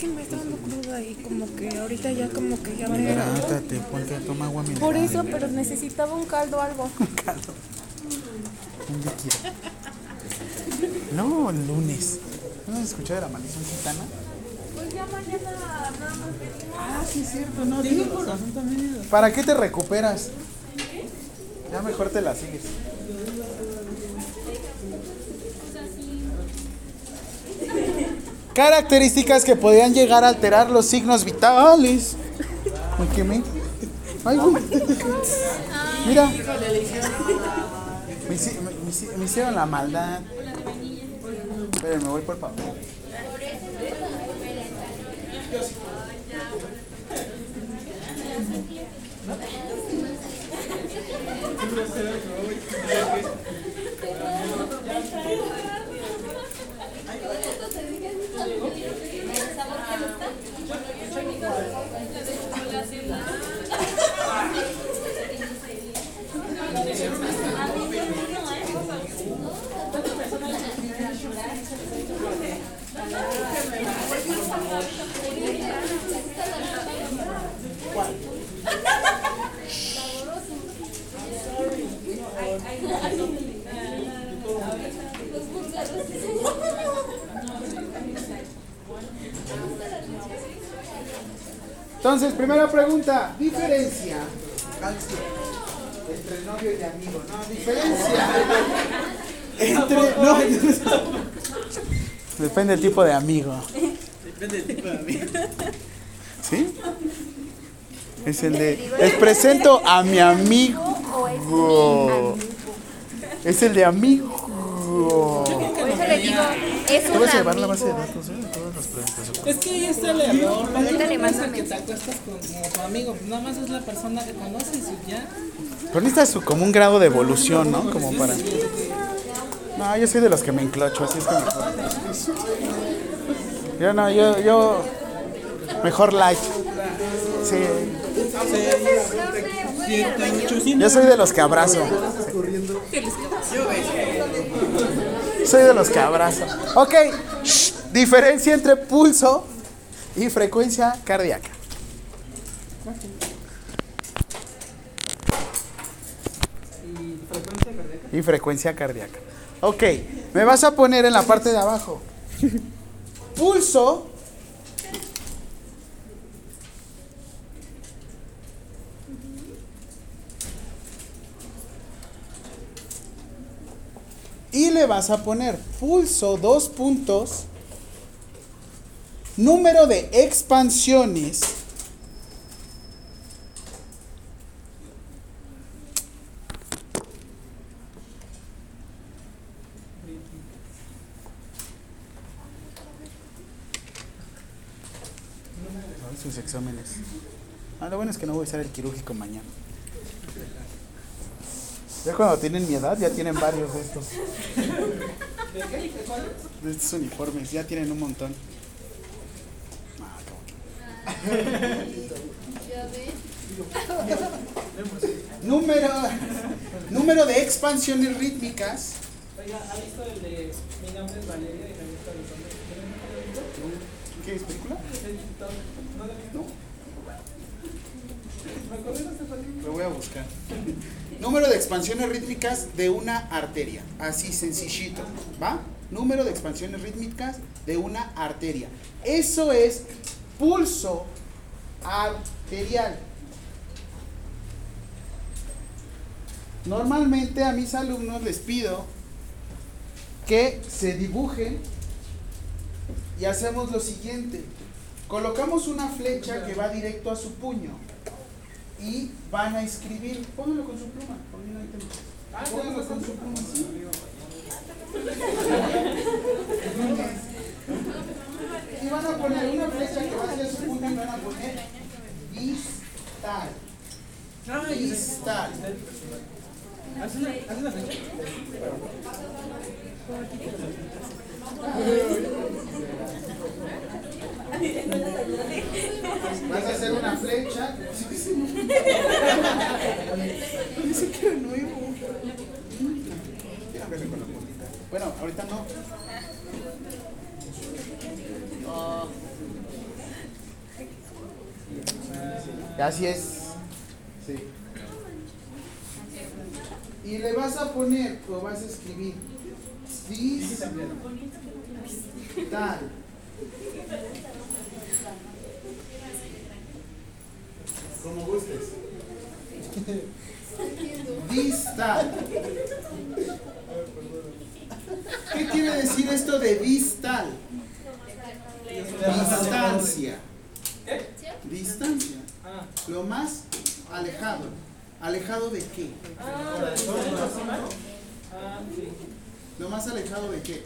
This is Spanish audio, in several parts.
que me está dando cruda y como que ahorita ya como que ya me... Hidrátate, ponte a tomar agua mineral. Por eso, pero necesitaba un caldo o algo. Caldo. Un líquido. No, el lunes. ¿No has escuchado de la maldición gitana? Pues ya mañana nada más pedimos. Ah, sí, es cierto, no. Tienes razón también. ¿Para qué te recuperas? Ya mejor te la sigues. Características que podrían llegar a alterar los signos vitales. Me. Ay, güey. Mira. Me, hici- me- me hici- me hicieron la maldad. Esperen, me voy por papel. Entonces, primera pregunta. Diferencia. Entre novio y amigo. No, diferencia. Entre. No, Depende del tipo de amigo. Depende del tipo de amigo. ¿Sí? Es el de. Les presento a mi amigo. Es el de amigo. Por eso le digo, es un vas a llevar la base de amigo. datos, ¿eh? de Todas las preguntas. Es que ahí está el error. Ahorita No le es mando que te acuestas con como tu amigo. Nada más es la persona que conoces y ya. Pero necesitas su- como un grado de evolución, ¿no? Como para. No, yo soy de los que me enclocho, así es que mejor. Yo no, yo, yo. Mejor light. Sí. Yo soy de los que abrazo. Soy de los que abrazo. Ok. Diferencia entre pulso y frecuencia cardíaca. Y frecuencia cardíaca. Ok, me vas a poner en la parte de abajo. Pulso. Y le vas a poner pulso, dos puntos, número de expansiones Ay, sus exámenes. Ah, lo bueno es que no voy a usar el quirúrgico mañana. Ya cuando tienen mi edad, ya tienen varios de estos. De estos uniformes, ya tienen un montón. Ah, qué. Número, número de expansiones rítmicas. Oiga, ¿ha visto el de Mi nombre es Valeria de Javier Cabezón? ¿Qué es película? ¿No lo No. Me acordé de esta película. Lo voy a buscar. Número de expansiones rítmicas de una arteria. Así sencillito. ¿Va? Número de expansiones rítmicas de una arteria. Eso es pulso arterial. Normalmente a mis alumnos les pido que se dibujen y hacemos lo siguiente. Colocamos una flecha que va directo a su puño y van a escribir. Pónganlo con su pluma. pónganlo ahí. Pónganlo con su pluma. sí. Y van a poner una flecha que va hacia su puño y van a poner distal. Distal. ¿Hace una, hace una fecha? Vas a hacer una flecha. Dice que era nuevo. Con la. Bueno, ahorita no. Ah. Así es. Sí. Y le vas a poner, o vas a escribir, distal. Como gustes. Distal. ¿Qué quiere decir esto de distal? Distancia. Distancia. Lo más alejado. ¿Alejado de qué? ¿Lo más alejado de qué?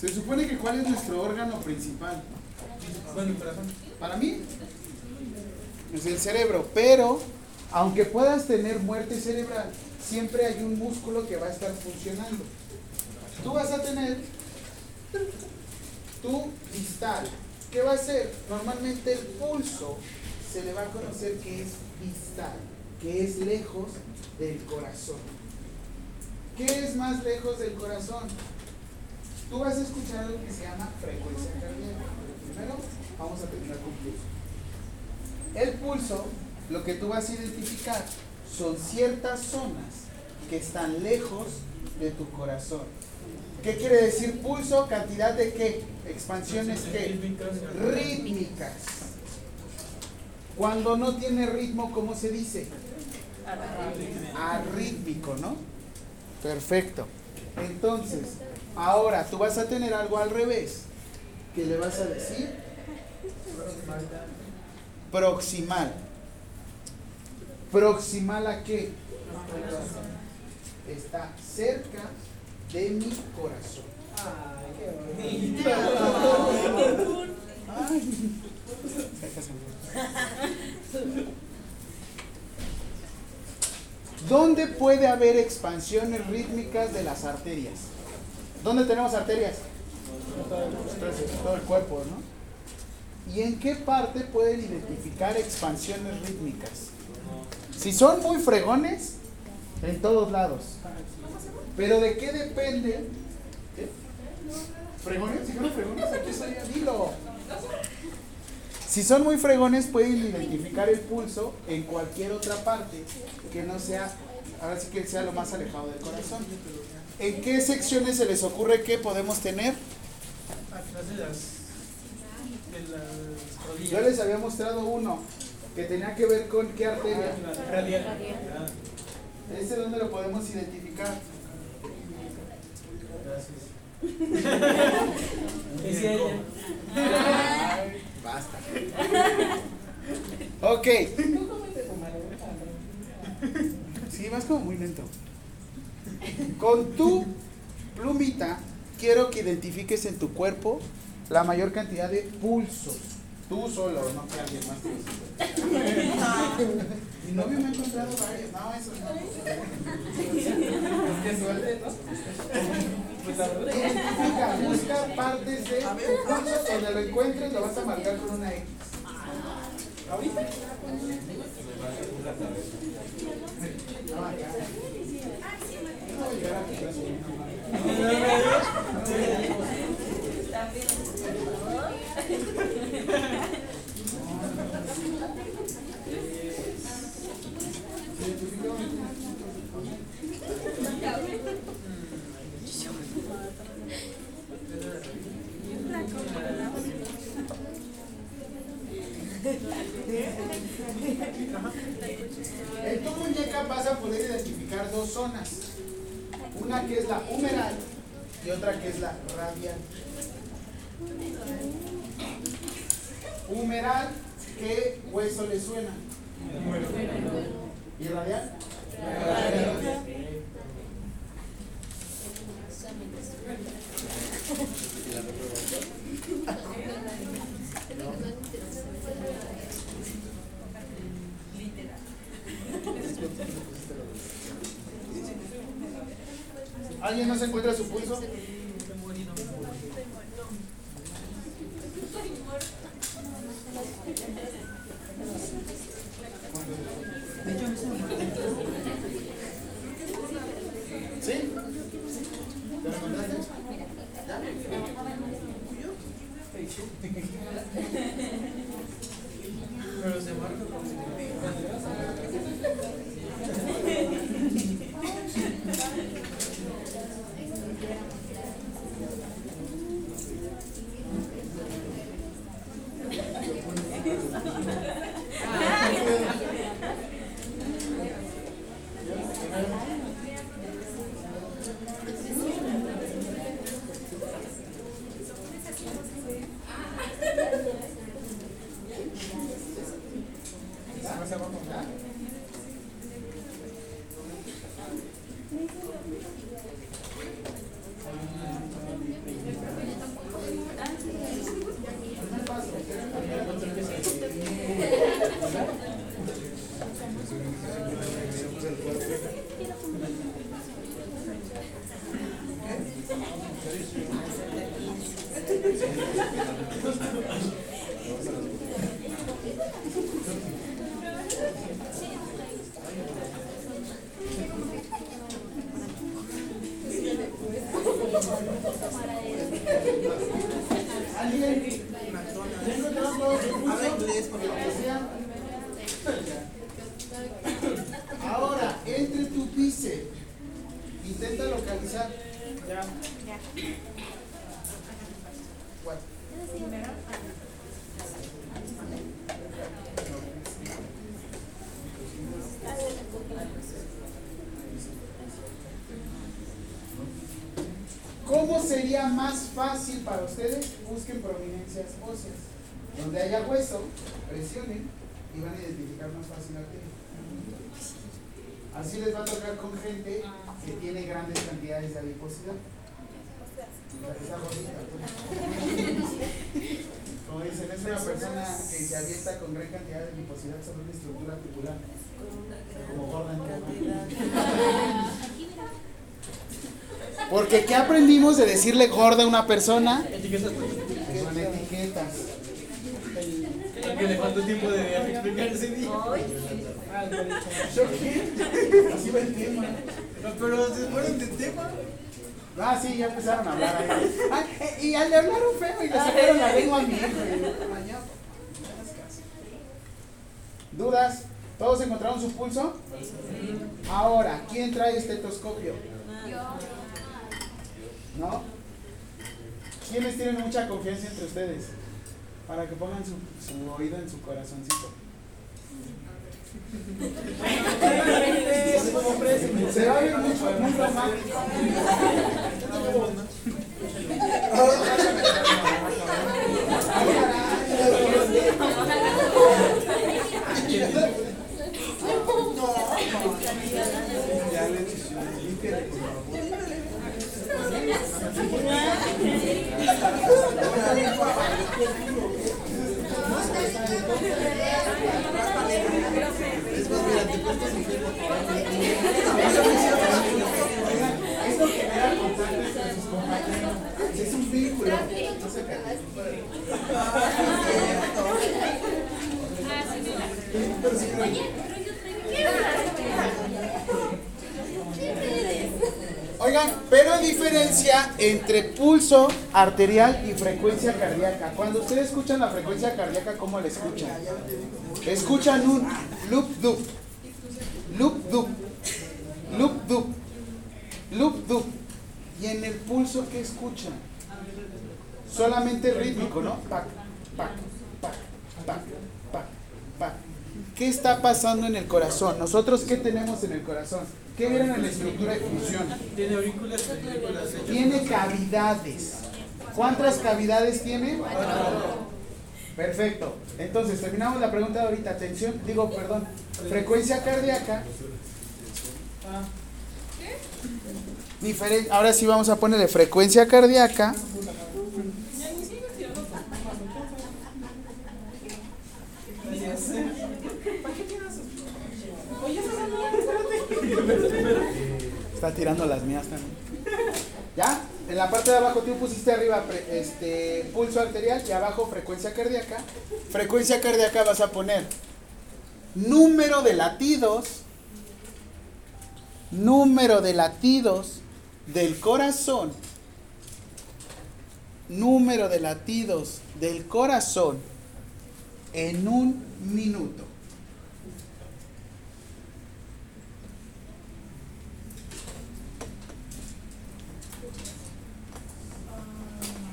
Se supone que cuál es nuestro órgano principal. Bueno. Para mí es el cerebro, pero aunque puedas tener muerte cerebral, siempre hay un músculo que va a estar funcionando. Tú vas a tener tu distal. ¿Qué va a ser? Normalmente el pulso se le va a conocer que es distal, que es lejos del corazón. ¿Qué es más lejos del corazón? Tú vas a escuchar algo que se llama frecuencia cardíaca. Primero vamos a terminar con pulso. El pulso, lo que tú vas a identificar son ciertas zonas que están lejos de tu corazón. ¿Qué quiere decir pulso? Cantidad de qué? Expansiones qué? Rítmicas. Cuando no tiene ritmo, ¿cómo se dice? Arrítmico, ¿no? Perfecto. Entonces, ahora tú vas a tener algo al revés. ¿Qué le vas a decir? Proximal. ¿Proximal a qué? Está cerca de mi corazón. Ay, qué bonito. ¿Dónde puede haber expansiones rítmicas de las arterias? ¿Dónde tenemos arterias? Todo el cuerpo, ¿no? ¿Y en qué parte pueden identificar expansiones rítmicas? Si son muy fregones, en todos lados. Pero ¿de qué depende? ¿Qué? ¿Fregones? Si fueron fregones, aquí estaría, dilo. Si son muy fregones, pueden identificar el pulso en cualquier otra parte que no sea, ahora sí que sea lo más alejado del corazón. ¿En qué secciones se les ocurre que podemos tener? Atrás de las. de las rodillas. Yo les había mostrado uno que tenía que ver con qué arteria. Ah, Radial. ¿Ese dónde lo podemos identificar? Decía ella. Basta. Ok. Sí, vas como muy lento. Con tu plumita quiero que identifiques en tu cuerpo la mayor cantidad de pulsos. Tú solo, no que alguien más te Mi novio me ha encontrado varios. No, eso no. ¿no? Pues busca partes de tu pulso. Donde lo encuentres lo vas a marcar con una X. Ahorita. No, acá. No a a. En tu muñeca vas a poder identificar dos zonas. Una que es la humeral y otra que es la radial. Humeral, ¿qué hueso le suena? ¿Y radial? ¿Alguien no se encuentra su pulso? Presionen y van a identificar más fácil piel. Así les va a tocar con gente que tiene grandes cantidades de adiposidad. Como dicen, es una persona que se avienta con gran cantidad de adiposidad sobre una estructura tubular. Como gorda en Porque ¿qué aprendimos de decirle gorda a una persona? Etiquetas. Que son etiquetas. El que le faltó tiempo de explicar ese día. ¿Yo qué? Así va el tema. No, Pero se fueron de tema. Ah, sí, ya empezaron a hablar ahí. Ah, eh, y al le hablaron feo y le sacaron la lengua a mi hijo. yo. ¿Dudas? ¿Todos encontraron su pulso? Ahora, ¿quién trae estetoscopio? ¿No? ¿Quiénes tienen mucha confianza entre ustedes? Para que pongan su, su oído en su corazoncito. Se va a ver mucho. Esto genera contacto entre sus compañeros. Es un vínculo. Oigan, pero diferencia entre pulso arterial y frecuencia cardíaca. Cuando ustedes escuchan la frecuencia cardíaca, ¿cómo la escuchan? Escuchan un loop dup, loop dup, loop dup, loop dup. Y en el pulso, ¿qué escuchan? Solamente rítmico, ¿no? Pac, pac, pac, pac, pac, pac. ¿Qué está pasando en el corazón? Nosotros, ¿qué tenemos en el corazón? ¿Qué vieron en la estructura de función? Tiene auriculares. Tiene cavidades. ¿Cuántas cavidades tiene? Perfecto. Entonces, terminamos la pregunta de ahorita. Atención, digo, perdón. Frecuencia cardíaca. Ah, Diferen- Ahora sí vamos a ponerle frecuencia cardíaca. Está tirando las mías también. ¿Ya? En la parte de abajo tú pusiste arriba este pulso arterial y abajo frecuencia cardíaca. Frecuencia cardíaca vas a poner número de latidos, número de latidos del corazón número de latidos del corazón en un minuto.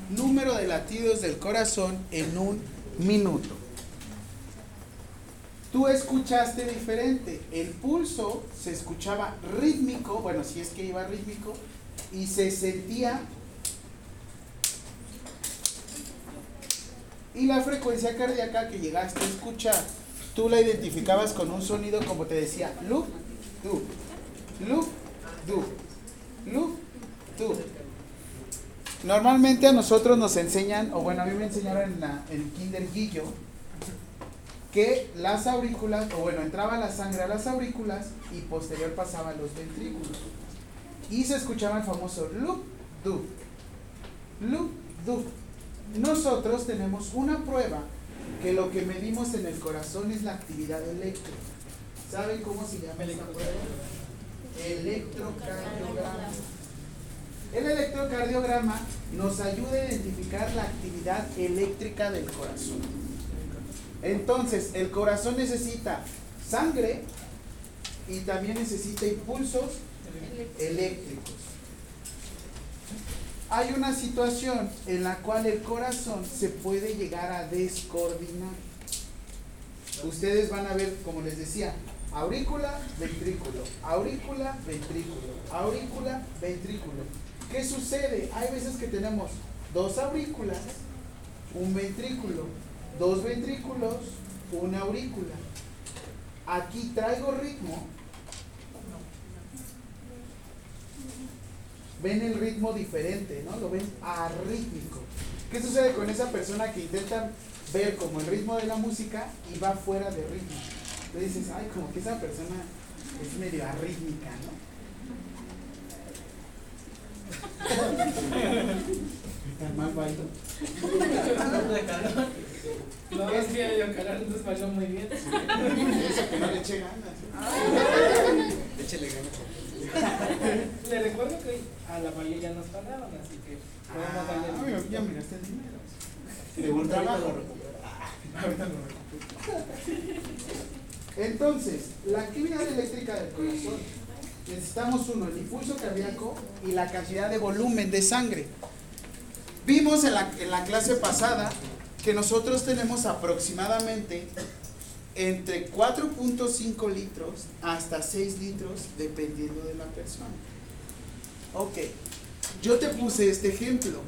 Número de latidos del corazón en un minuto. Tú escuchaste diferente. El pulso se escuchaba rítmico, bueno, si es que iba rítmico, y se sentía Y la frecuencia cardíaca que llegaste a escuchar, tú la identificabas con un sonido como te decía, loop, du, loop, du, loop, du. Normalmente a nosotros nos enseñan, o bueno, a mí me enseñaron en, la, en Kinder Guillo, que las aurículas, o bueno, entraba la sangre a las aurículas y posterior pasaba a los ventrículos. Y se escuchaba el famoso loop, du, loop, du. Nosotros tenemos una prueba que lo que medimos en el corazón es la actividad eléctrica. ¿Saben cómo se llama esa prueba? Electrocardiograma. El electrocardiograma nos ayuda a identificar la actividad eléctrica del corazón. Entonces, el corazón necesita sangre y también necesita impulsos eléctricos hay una situación en la cual el corazón se puede llegar a descoordinar. Ustedes van a ver, como les decía, aurícula, ventrículo, aurícula, ventrículo, aurícula, ventrículo. ¿Qué sucede? Hay veces que tenemos dos aurículas, un ventrículo, dos ventrículos, una aurícula. Aquí traigo ritmo, ven el ritmo diferente, ¿no? Lo ven arrítmico. ¿Qué sucede con esa persona que intenta ver como el ritmo de la música y va fuera de ritmo? Le dices, ay, como que esa persona es medio arrítmica, ¿no? Mal bailo. No, es que yo calor, entonces bailó muy bien. Eso que no le eche ganas. Échale ganas. Le recuerdo que a la mayoría ya nos pagaban, así que podemos Ah, darle. ya me gasté el dinero. De un trabajo. Lo recupero. Entonces, la actividad eléctrica del corazón. Necesitamos uno, el impulso cardíaco y la cantidad de volumen de sangre. Vimos en la, en la clase pasada que nosotros tenemos aproximadamente entre 4.5 litros hasta 6 litros dependiendo de la persona. Ok, yo te puse este ejemplo.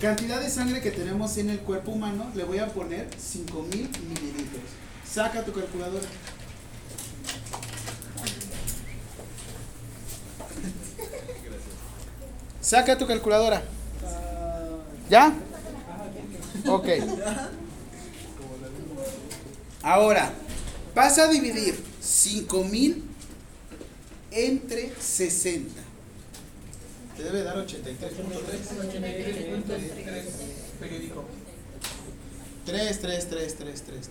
Cantidad de sangre que tenemos en el cuerpo humano, le voy a poner 5000 mililitros. Saca tu calculadora. Saca tu calculadora. ¿Ya? Ok. Ahora, vas a dividir 5000 entre 60. Te debe dar 83.3. Periódico. 3, 3, 3, 3, 3, 3.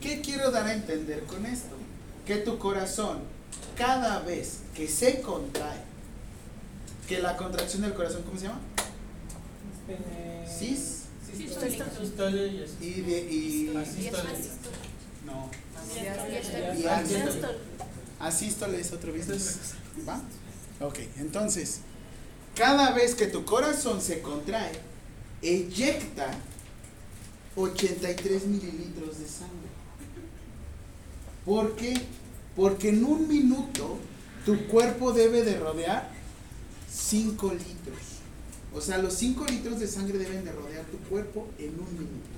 ¿Qué quiero dar a entender con esto? Que tu corazón, cada vez que se contrae, que la contracción del corazón, ¿cómo se llama? Sis. Sistole y de, y, Asístole. no. Asístole. asístole. Asístole es otro business. ¿Va? Ok, entonces, cada vez que tu corazón se contrae, eyecta 83 mililitros de sangre. ¿Por qué? Porque en un minuto tu cuerpo debe de rodear 5 litros. O sea, los 5 litros de sangre deben de rodear tu cuerpo en un minuto.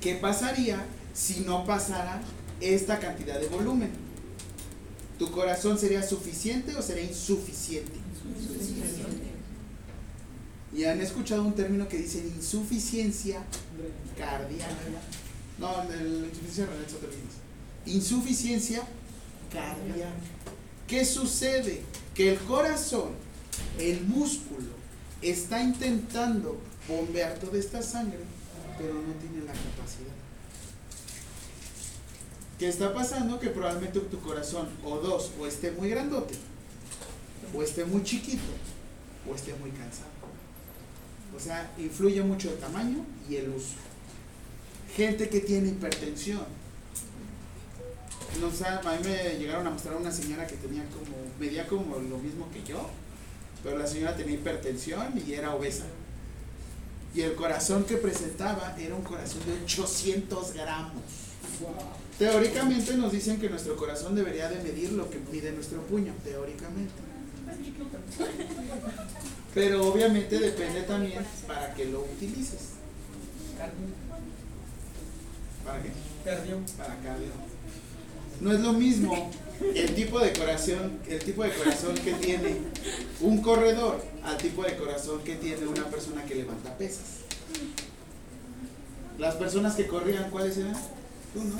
¿Qué pasaría si no pasara esta cantidad de volumen? ¿Tu corazón sería suficiente o sería insuficiente? Y han escuchado un término que dice insuficiencia cardíaca. No, la insuficiencia renal es business. Insuficiencia cardíaca. ¿Qué sucede? Que el corazón, el músculo, está intentando bombear toda esta sangre, pero no tiene la capacidad. ¿Qué está pasando? Que probablemente tu corazón o dos, o esté muy grandote, o esté muy chiquito, o esté muy cansado. O sea, influye mucho el tamaño y el uso. Gente que tiene hipertensión. No, o a mí me llegaron a mostrar una señora que tenía como, medía como lo mismo que yo, pero la señora tenía hipertensión y era obesa. Y el corazón que presentaba era un corazón de 800 gramos. Teóricamente nos dicen que nuestro corazón debería de medir lo que mide nuestro puño, teóricamente. Pero obviamente depende también para que lo utilices. ¿Para qué? Cardio. Para cardio. No es lo mismo el tipo de corazón, el tipo de corazón que tiene un corredor al tipo de corazón que tiene una persona que levanta pesas. Las personas que corrían, ¿cuáles eran? Tú, ¿no?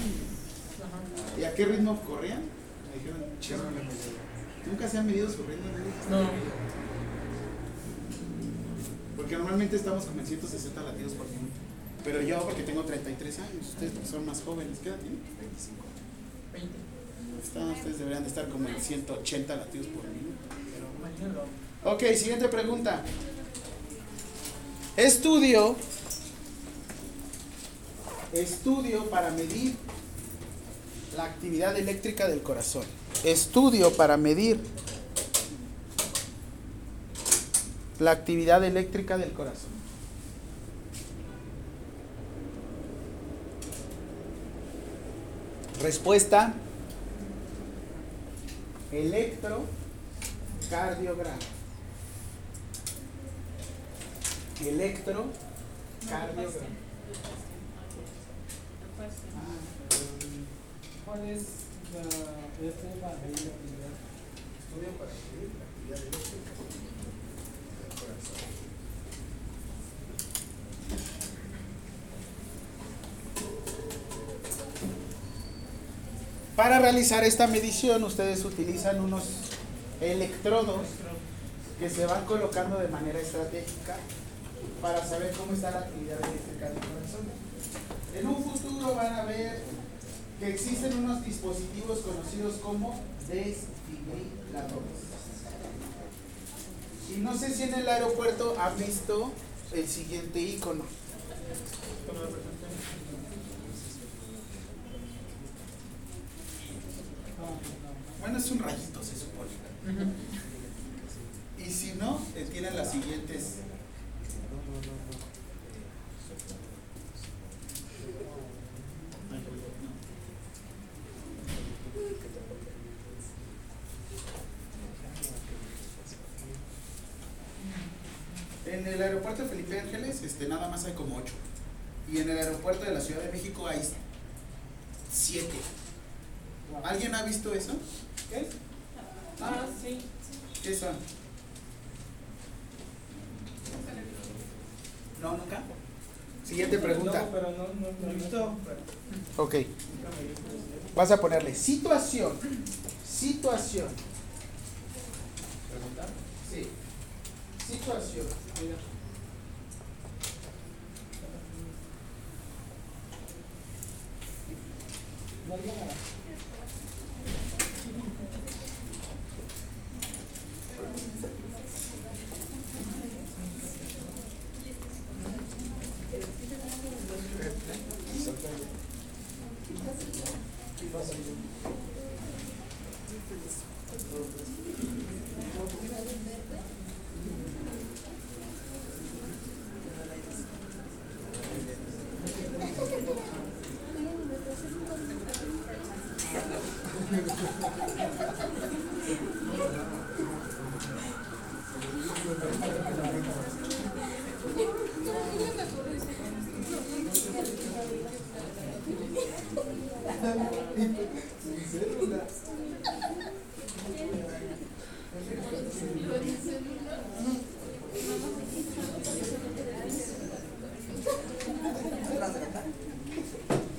¿Y a qué ritmo corrían? Me dijeron, "Chévere". ¿Nunca se han medido corriendo? No. Porque normalmente estamos como en 160 latidos por. Pero yo, porque tengo 33 años, ustedes son más jóvenes, ¿qué edad tienen? 25. 20. Están- ustedes deberían de estar como en 180 latidos por minuto. Pero. Ok, siguiente pregunta. Estudio. Estudio para medir la actividad eléctrica del corazón. Estudio para medir la actividad eléctrica del corazón. Respuesta. Electrocardiograma. Electrocardiograma. ¿Cuál es la, este para medir la actividad? Estudio para medir la actividad eléctrica del corazón. Para realizar esta medición ustedes utilizan unos electrodos que se van colocando de manera estratégica para saber cómo está la actividad eléctrica del corazón. En un futuro van a ver que existen unos dispositivos conocidos como desfibriladores. Y no sé si en el aeropuerto han visto el siguiente icono. Bueno, es un rayito, se supone si no, eh, tienen las siguientes. En el aeropuerto de Felipe Ángeles, este, nada más hay como ocho. Y en el aeropuerto de la Ciudad de México hay siete. ¿Alguien ha visto eso? ¿Qué es? Ah, sí. ¿Qué son? No, nunca. Siguiente pregunta. No, pero no, no, no he visto. pero Ok. nunca me dio curiosidad. Vas a ponerle situación. Situación. ¿Preguntar? Sí. Situación. Mira. No diga nada.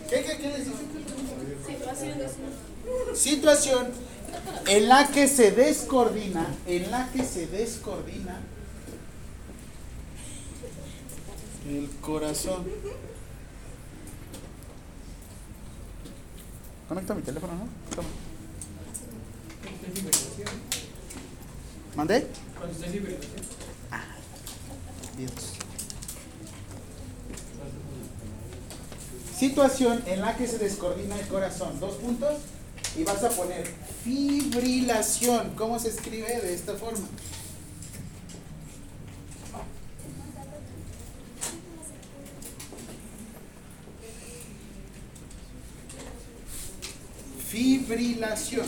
¿Qué, qué, qué les dije? Situación en la que se descoordina, en la que se descoordina el corazón. Conecta mi teléfono, ¿no? Toma. ¿Mandé? Libre. Dios. Situación en la que se descoordina el corazón. Dos puntos. Y vas a poner fibrilación. ¿Cómo se escribe de esta forma? Fibrilación.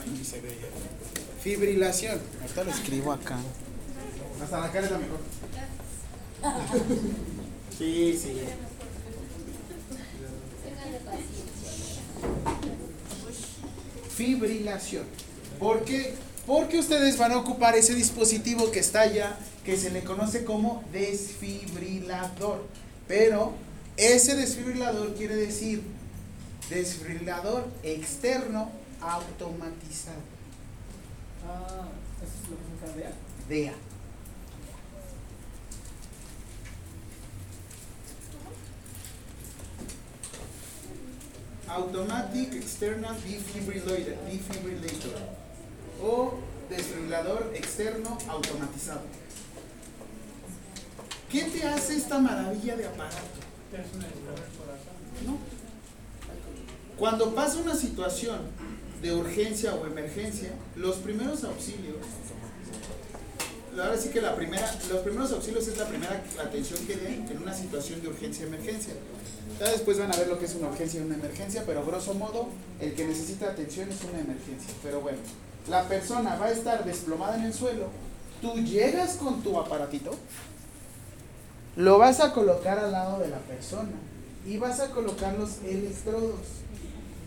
Ay, ni se ve ya. Fibrilación. Ahorita lo escribo acá. Hasta la cara es la mejor. Sí, sí. Fibrilación. ¿Por qué? Porque ustedes van a ocupar ese dispositivo que está allá, que se le conoce como desfibrilador. Pero ese desfibrilador quiere decir desfibrilador externo automatizado. Ah, eso es lo que se cambia. DEA. Automatic External Defibrillator, defibrillator o desfibrilador externo automatizado. ¿Qué te hace esta maravilla de aparato? Cuando pasa una situación de urgencia o emergencia, los primeros auxilios, ahora sí que la primera, los primeros auxilios es la primera atención que den en una situación de urgencia emergencia. Ya después van a ver lo que es una urgencia y una emergencia, pero grosso modo, el que necesita atención es una emergencia. Pero bueno, la persona va a estar desplomada en el suelo, tú llegas con tu aparatito, lo vas a colocar al lado de la persona y vas a colocar los electrodos.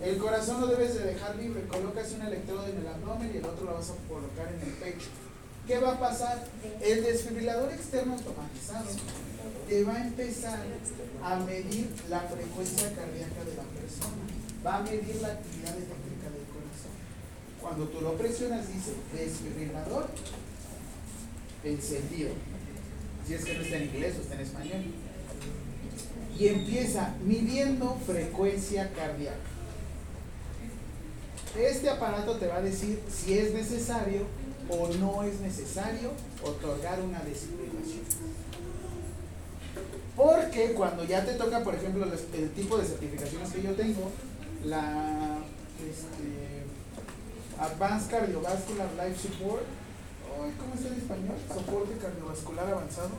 El corazón lo debes de dejar libre, colocas un electrodo en el abdomen y el otro lo vas a colocar en el pecho. ¿Qué va a pasar? El desfibrilador externo automatizado te va a empezar a medir la frecuencia cardíaca de la persona, va a medir la actividad eléctrica del corazón. Cuando tú lo presionas dice desfibrilador encendido. Si es que no está en inglés o está en español. Y empieza midiendo frecuencia cardíaca. Este aparato te va a decir si es necesario o no es necesario otorgar una desfibrilación. Porque cuando ya te toca, por ejemplo, los- el tipo de certificaciones que yo tengo, la este, Advanced Cardiovascular Life Support, ay, ¿cómo está en español? Soporte cardiovascular avanzado.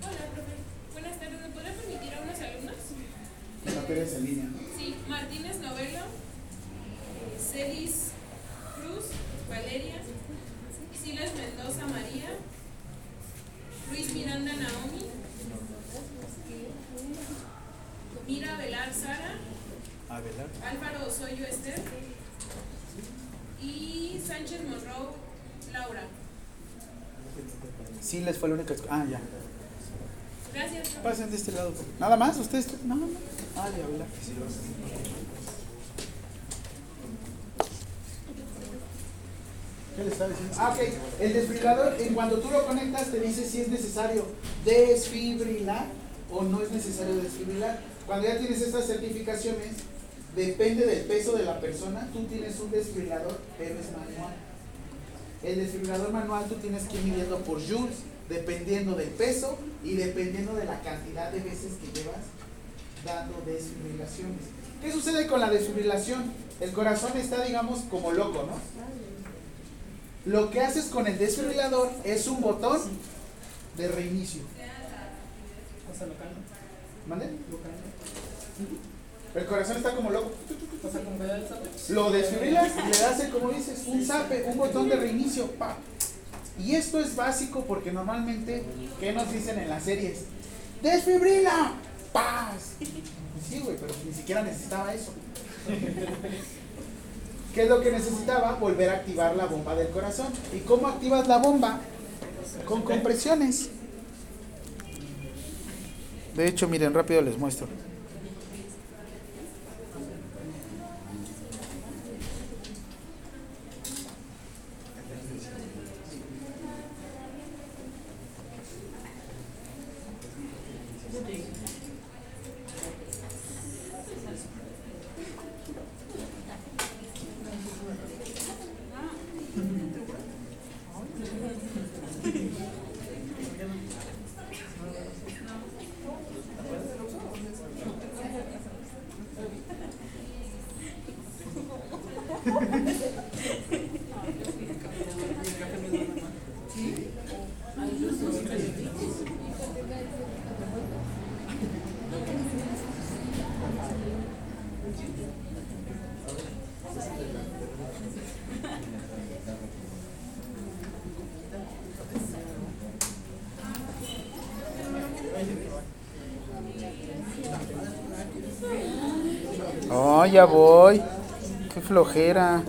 Hola, profe. Buenas tardes. ¿Me podrá permitir a unos alumnos? Materias en línea. Sí, Martínez Novelo, Celis Cruz, Valeria, Silas Mendoza María, Luis Miranda Naomi, Mira Velar Sara, Abelardo. Álvaro Osoyo Esther y Sánchez Monroe Laura. Sí, les fue la única. Ah, ya. Gracias. Pasen de este lado. ¿Nada más? ¿Ustedes? No, no. Ah, de hablar. ¿Qué le está diciendo? Ah, ok. El desfibrilador, en cuando tú lo conectas, te dice si es necesario desfibrilar o no es necesario desfibrilar. Cuando ya tienes estas certificaciones, depende del peso de la persona, tú tienes un desfibrilador, pero es manual. El desfibrilador manual tú tienes que ir midiendo por joules, dependiendo del peso y dependiendo de la cantidad de veces que llevas dando desfibrilaciones. ¿Qué sucede con la desfibrilación? El corazón está, digamos, como loco, ¿no? Lo que haces con el desfibrilador es un botón de reinicio. Pasa local. ¿Mande? Local. El corazón está como loco. Lo desfibrilas y le das, el, como dices, un zape, un botón de reinicio. pa. Y esto es básico porque normalmente, ¿qué nos dicen en las series? ¡Desfibrila! ¡Paz! Sí, güey, pero ni siquiera necesitaba eso. ¿Qué es lo que necesitaba? Volver a activar la bomba del corazón. ¿Y cómo activas la bomba? Con compresiones. De hecho, miren, rápido les muestro. No, ya voy. Qué flojera.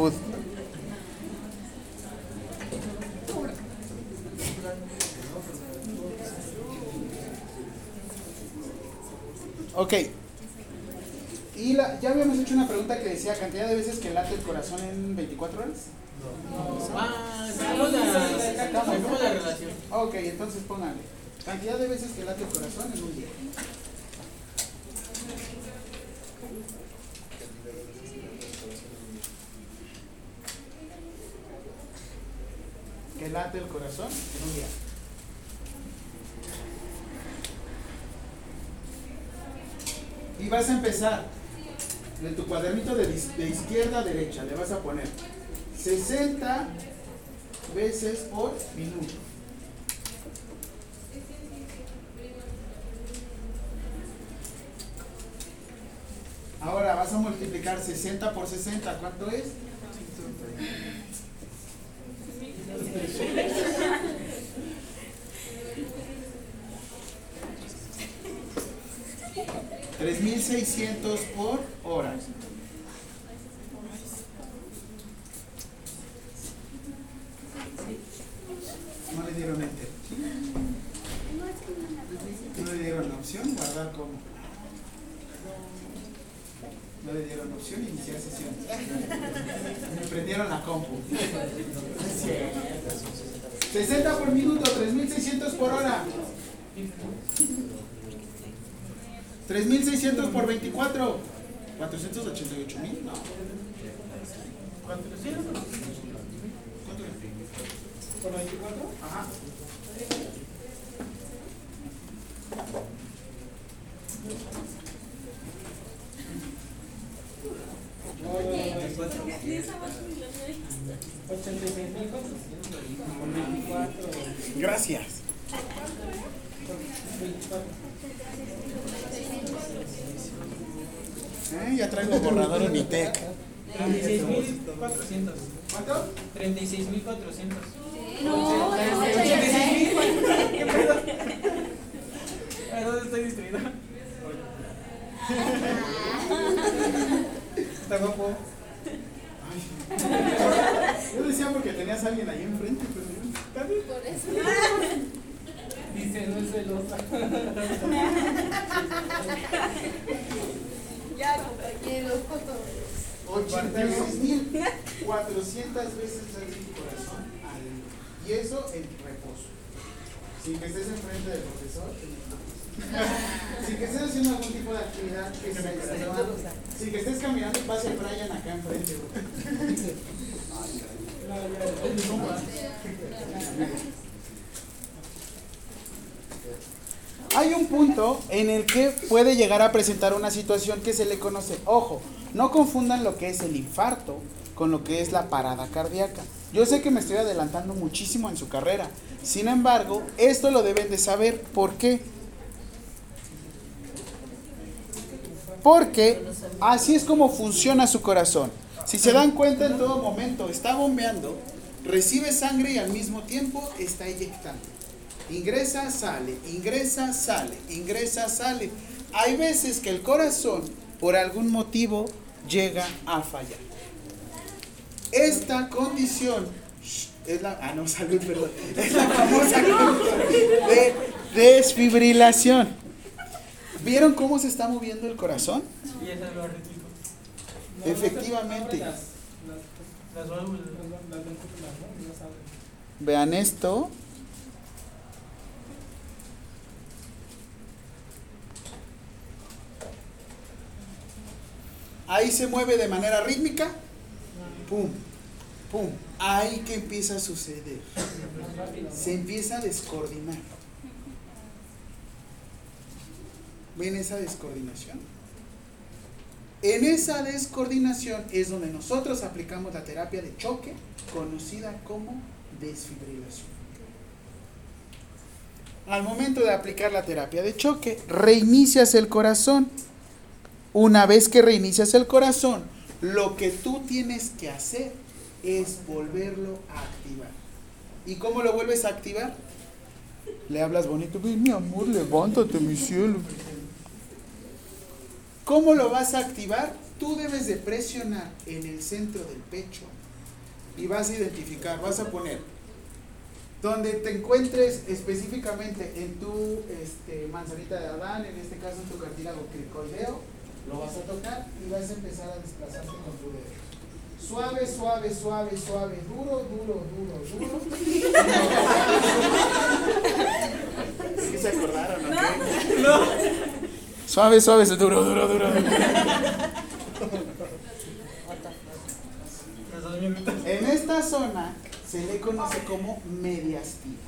Food. Ok. Y la- ya habíamos hecho una pregunta que decía cantidad de veces que late el corazón en 24 horas. Ah, sacamos la, la relación. Ok, entonces pónganle. Cantidad de veces que late el corazón en un día. Que late el corazón en un día. Y vas a empezar en tu cuadernito de, de izquierda a derecha. Le vas a poner 60 veces por minuto. Ahora vas a multiplicar 60 por 60. ¿Cuánto es? Tres mil seiscientos por hora. No le dieron enter. No le dieron la opción guardar como. No le dieron opción iniciar sesión. Me prendieron la compu. 60 por minuto, 3600 por hora. 3600 por 24. 488 mil, no. ¿Cuánto ¿Por 24? Ajá. Gracias. Eh, ya traigo borrador Unitec. 36.400. ¿Cuánto? 36.400. No, ¿Qué pedo? ¿A dónde estoy distraído? Está guapo. Yo decía porque tenías a alguien ahí enfrente, pero Dice, no es celosa. Ya, compañeros, foto. 86.400 veces late tu corazón al día. Y eso en reposo. Sin que estés enfrente del profesor. en el reposo. Sin que estés haciendo algún tipo de actividad que sea extrema. Sin que estés caminando y pase Brian acá enfrente. güey. Es mi compa. Hay un punto en el que puede llegar a presentar una situación que se le conoce. Ojo, no confundan lo que es el infarto con lo que es la parada cardíaca. Yo sé que me estoy adelantando muchísimo en su carrera. Sin embargo, esto lo deben de saber. ¿Por qué? Porque así es como funciona su corazón. Si se dan cuenta en todo momento, está bombeando, recibe sangre y al mismo tiempo está eyectando. Ingresa, sale, ingresa, sale, ingresa, sale. Hay veces que el corazón, por algún motivo, llega a fallar. Esta condición es la, ah, no, salud, perdón, es la famosa condición de desfibrilación. ¿Vieron cómo se está moviendo el corazón? Lo repito. No, no, Efectivamente. no, Las, las, las, válvulas, las, las ventrículas, ¿no? No las abren. Vean esto. Ahí se mueve de manera rítmica. Pum, pum. Ahí que empieza a suceder. Se empieza a descoordinar. ¿Ven esa descoordinación? En esa descoordinación es donde nosotros aplicamos la terapia de choque, conocida como desfibrilación. Al momento de aplicar la terapia de choque, reinicias el corazón. Una vez que reinicias el corazón, lo que tú tienes que hacer es volverlo a activar. ¿Y cómo lo vuelves a activar? Le hablas bonito, "Ven, mi amor, levántate, mi cielo. ¿Cómo lo vas a activar? Tú debes de presionar en el centro del pecho y vas a identificar, vas a poner donde te encuentres específicamente en tu este, manzanita de Adán, en este caso en tu cartílago cricoideo, lo vas a tocar y vas a empezar a desplazarte con tu dedo. Suave, suave, suave, suave, duro, duro, duro, duro. ¿Sí se acordaron, no? Suave, suave, duro, duro, duro. En esta zona se le conoce como mediastino.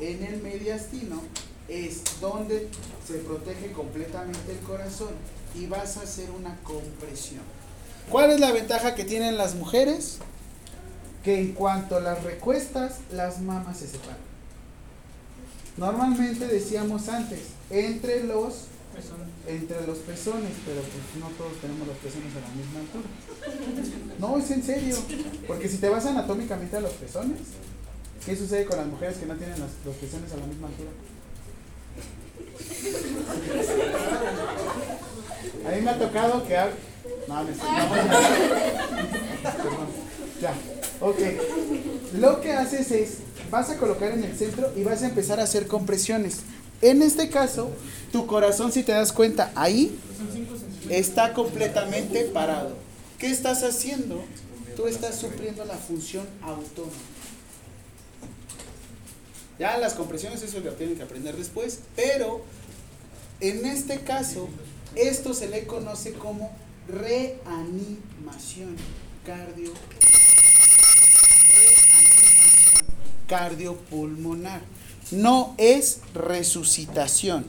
En el mediastino es donde se protege completamente el corazón y vas a hacer una compresión. ¿Cuál es la ventaja que tienen las mujeres? Que en cuanto las recuestas, las mamas se separan. Normalmente decíamos antes, entre los entre los pezones, pero pues no todos tenemos los pezones a la misma altura. No, es en serio. Porque si te vas anatómicamente a los pezones, ¿qué sucede con las mujeres que no tienen los, los pezones a la misma altura? A mí me ha tocado que... No, no, es- no, Perdón. Ya, ok. Lo que haces es, vas a colocar en el centro y vas a empezar a hacer compresiones. En este caso, tu corazón, si te das cuenta, ahí está completamente parado. ¿Qué estás haciendo? Tú estás supliendo la función autónoma. Ya las compresiones eso lo tienen que aprender después, pero en este caso, esto se le conoce como reanimación cardio reanimación cardiopulmonar. No es resucitación.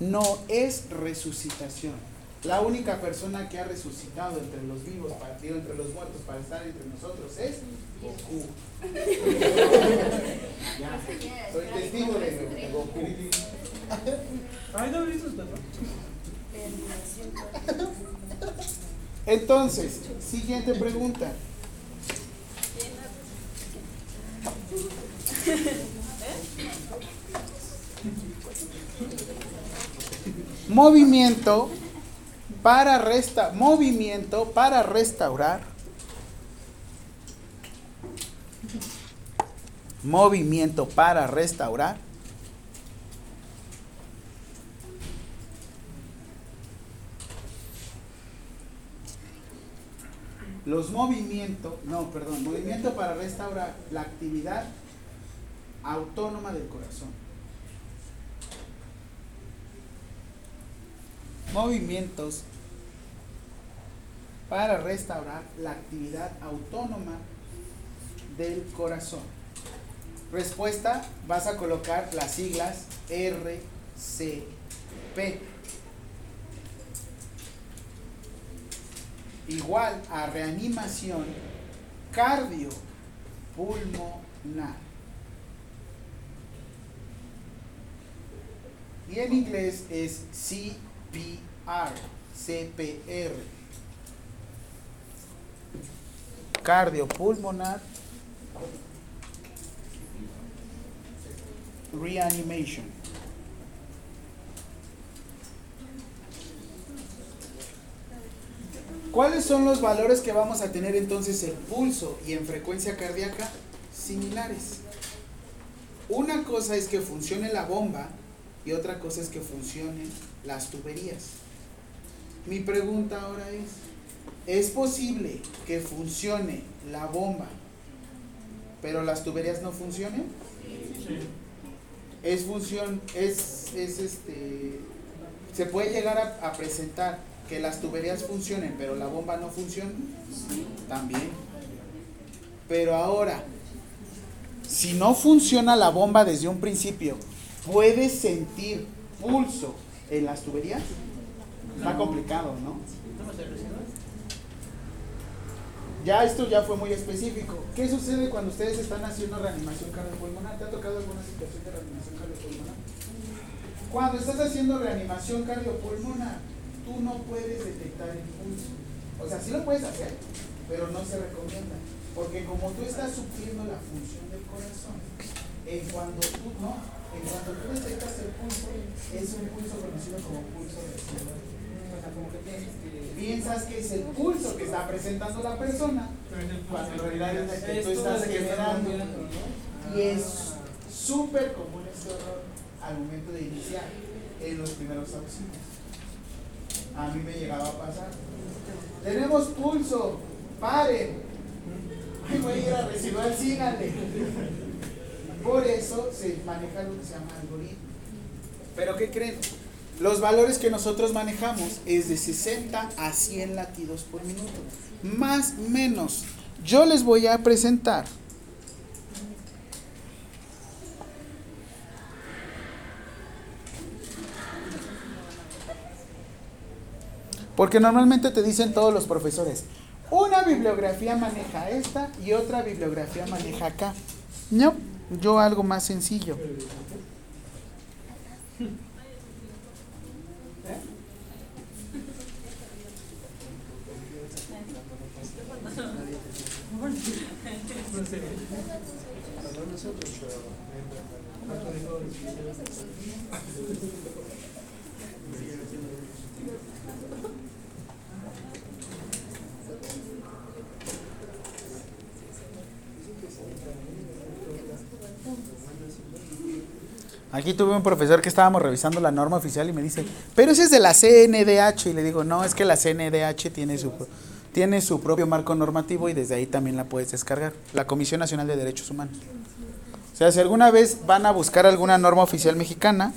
No es resucitación. La única persona que ha resucitado entre los vivos, para, digo, entre los muertos para estar entre nosotros es Goku. Ya, soy testigo de Goku. Entonces, siguiente pregunta. Movimiento para resta movimiento para restaurar. Movimiento para restaurar. Los movimientos, no, perdón, movimiento para restaurar la actividad autónoma del corazón. Movimientos para restaurar la actividad autónoma del corazón. Respuesta, vas a colocar las siglas RCP. Igual a reanimación cardiopulmonar. Y en inglés es CPR, CPR. Cardiopulmonar reanimation. ¿Cuáles son los valores que vamos a tener entonces en pulso y en frecuencia cardíaca? Similares. Una cosa es que funcione la bomba y otra cosa es que funcionen las tuberías. Mi pregunta ahora es, ¿Es posible que funcione la bomba, pero las tuberías no funcionen? Es función, es, es este, se puede llegar a presentar que las tuberías funcionen, pero la bomba no funcione. También. Pero ahora, si no funciona la bomba desde un principio, ¿puedes sentir pulso en las tuberías? Está complicado, ¿no? Ya esto ya fue muy específico. ¿Qué sucede cuando ustedes están haciendo reanimación cardiopulmonar? ¿Te ha tocado alguna situación de reanimación cardiopulmonar? Cuando estás haciendo reanimación cardiopulmonar, tú no puedes detectar el pulso. O sea, sí lo puedes hacer, pero no se recomienda. Porque como tú estás supliendo la función del corazón, en cuando tú no, en cuando tú detectas el pulso, es un pulso conocido como pulso respiratorio. O sea, como que piensas que. Piensas que es el pulso que está presentando la persona, cuando en realidad es el que tú estás generando. Y es súper común este error al momento de iniciar en los primeros auxilios. A mí me llegaba a pasar. Tenemos pulso, paren. Ay, voy a ir a residual, síganle. Por eso se maneja lo que se llama algoritmo. Pero ¿qué creen? Los valores que nosotros manejamos es de 60 a 100 latidos por minuto. Más menos. Yo les voy a presentar Porque normalmente te dicen todos los profesores, una bibliografía maneja esta y otra bibliografía maneja acá. No, yo algo más sencillo. Aquí tuve un profesor que estábamos revisando la norma oficial y me dice, pero ese es de la CNDH. Y le digo, no, es que la CNDH tiene su, tiene su propio marco normativo y desde ahí también la puedes descargar. La Comisión Nacional de Derechos Humanos. O sea, si alguna vez van a buscar alguna norma oficial mexicana,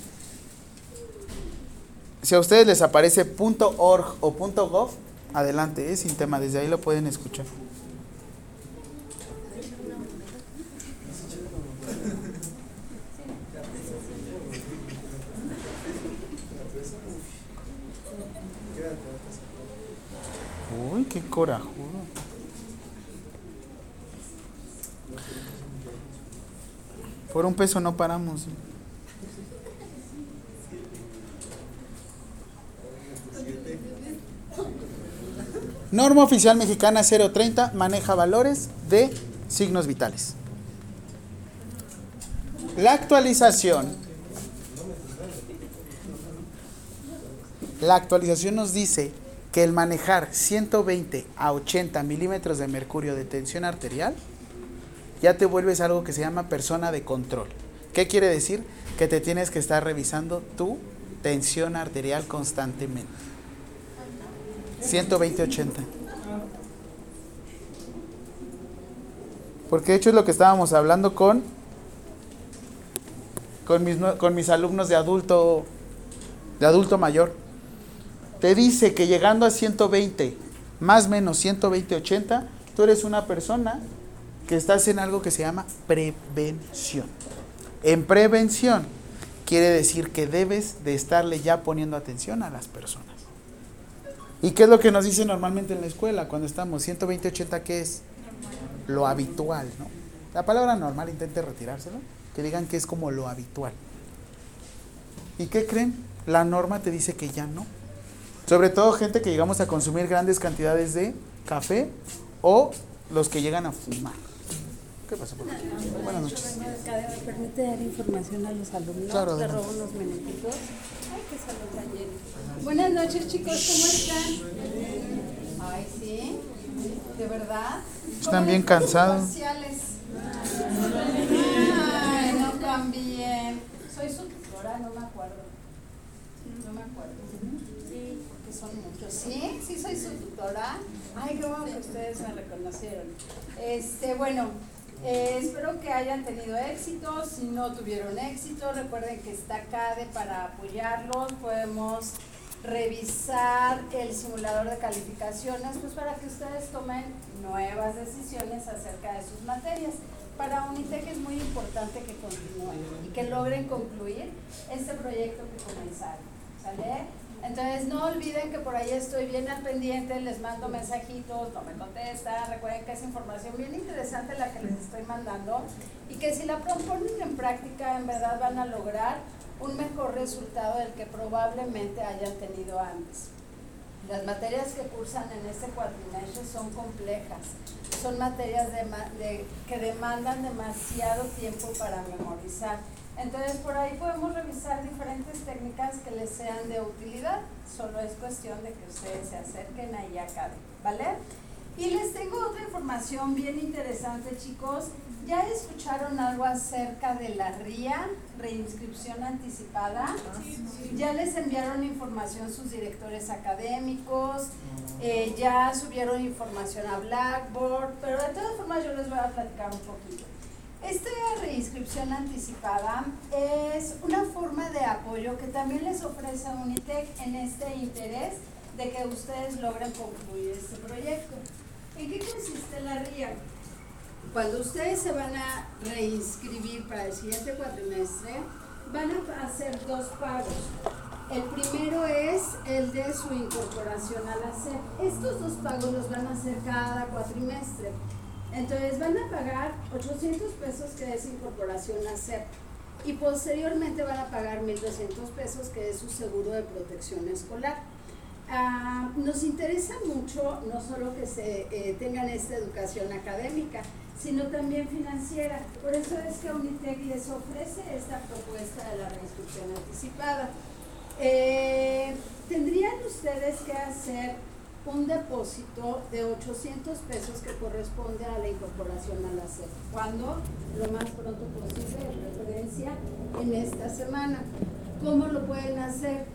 si a ustedes les aparece .org o .gov, adelante, es sin tema, desde ahí lo pueden escuchar. Uy, qué corajudo. Por un peso no paramos. Norma oficial mexicana 030 maneja valores de signos vitales. La actualización. La actualización nos dice que el manejar 120 a 80 milímetros de mercurio de tensión arterial ya te vuelves algo que se llama persona de control. ¿Qué quiere decir? Que te tienes que estar revisando tu tensión arterial constantemente. 120-80. Porque de hecho es lo que estábamos hablando con, con, mis, con mis alumnos de adulto, de adulto mayor. Te dice que llegando a 120, más o menos 120-80, tú eres una persona que estás en algo que se llama prevención. En prevención quiere decir que debes de estarle ya poniendo atención a las personas. ¿Y qué es lo que nos dice normalmente en la escuela cuando estamos 120-80? ¿Qué es? Lo habitual, ¿no? La palabra normal intente retirárselo, que digan que es como lo habitual. ¿Y qué creen? La norma te dice que ya no. Sobre todo gente que llegamos a consumir grandes cantidades de café o los que llegan a fumar. ¿Qué pasa por aquí? Buenas noches. ¿Me permite dar información a los alumnos? Claro, Te robo unos minutitos. Ay, que lleno. Buenas noches, chicos, ¿cómo están? Ay, sí, ¿de verdad? Están ¿Cómo bien cansados. Ay, no cambien. Soy su tutora, no me acuerdo. No me acuerdo. Muchos. Sí, sí soy su tutora. Ay, qué bueno que ustedes me reconocieron. Este, bueno, eh, espero que hayan tenido éxito. Si no tuvieron éxito, recuerden que está CADE para apoyarlos. Podemos revisar el simulador de calificaciones, pues para que ustedes tomen nuevas decisiones acerca de sus materias. Para Unitec es muy importante que continúen y que logren concluir este proyecto que comenzaron. ¿Sale? Entonces no olviden que por ahí estoy bien al pendiente, les mando mensajitos, no me contestan, recuerden que es información bien interesante la que les estoy mandando y que si la proponen en práctica en verdad van a lograr un mejor resultado del que probablemente hayan tenido antes. Las materias que cursan en este cuatrimestre son complejas, son materias que demandan demasiado tiempo para memorizar. Entonces por ahí podemos revisar diferentes técnicas que les sean de utilidad, solo es cuestión de que ustedes se acerquen ahí a ¿vale? Y les tengo otra información bien interesante chicos, ¿ya escucharon algo acerca de la RIA, reinscripción anticipada? ¿Ya les enviaron información sus directores académicos? Eh, ¿Ya subieron información a Blackboard? Pero de todas formas yo les voy a platicar un poquito. Esta reinscripción anticipada es una forma de apoyo que también les ofrece Unitec en este interés de que ustedes logren concluir este proyecto. ¿En qué consiste la RIA? Cuando ustedes se van a reinscribir para el siguiente cuatrimestre, van a hacer dos pagos. El primero es el de su incorporación a la SEP. Estos dos pagos los van a hacer cada cuatrimestre. Entonces van a pagar 800 pesos que es incorporación a SEP y posteriormente van a pagar 1.200 pesos que es su seguro de protección escolar. Ah, nos interesa mucho no solo que se eh, tengan esta educación académica, sino también financiera. Por eso es que Unitec les ofrece esta propuesta de la reinscripción anticipada. Eh, tendrían ustedes que hacer un depósito de 800 pesos que corresponde a la incorporación a la SEP. ¿Cuándo? Lo más pronto posible, de referencia en esta semana. ¿Cómo lo pueden hacer?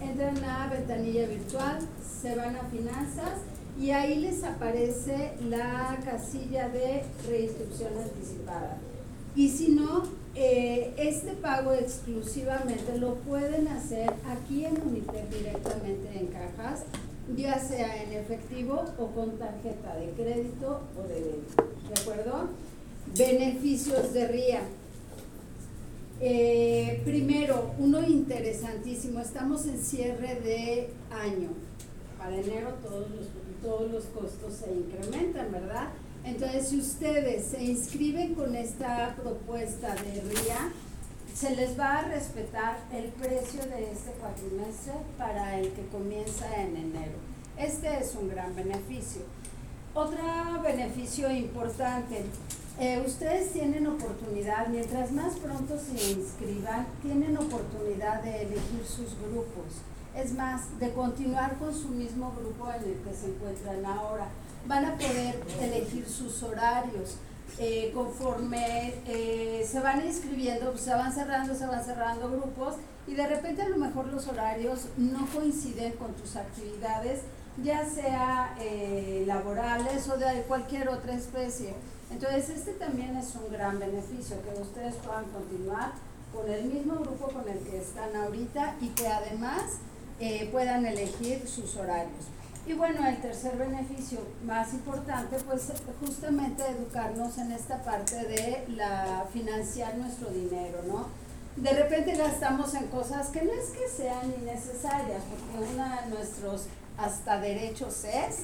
Entran a ventanilla virtual, se van a finanzas y ahí les aparece la casilla de reinscripción anticipada. Y si no, eh, este pago exclusivamente lo pueden hacer aquí en Unitec directamente en cajas ya sea en efectivo o con tarjeta de crédito o de débito. ¿De acuerdo? Beneficios de RIA. Eh, primero, uno interesantísimo, estamos en cierre de año. Para enero todos todos los costos se incrementan, ¿verdad? Entonces, si ustedes se inscriben con esta propuesta de RIA, se les va a respetar el precio de este cuatrimestre para el que comienza en enero. Este es un gran beneficio. Otro beneficio importante, eh, ustedes tienen oportunidad, mientras más pronto se inscriban, tienen oportunidad de elegir sus grupos. Es más, de continuar con su mismo grupo en el que se encuentran ahora. Van a poder elegir sus horarios eh, conforme eh, se van inscribiendo, pues, se van cerrando, se van cerrando grupos y de repente a lo mejor los horarios no coinciden con tus actividades, ya sea eh, laborales o de cualquier otra especie. Entonces este también es un gran beneficio, que ustedes puedan continuar con el mismo grupo con el que están ahorita y que además puedan elegir sus horarios. Y bueno, el tercer beneficio más importante, pues justamente educarnos en esta parte de la financiar nuestro dinero, ¿no? De repente gastamos en cosas que no es que sean innecesarias, porque uno de nuestros hasta derechos es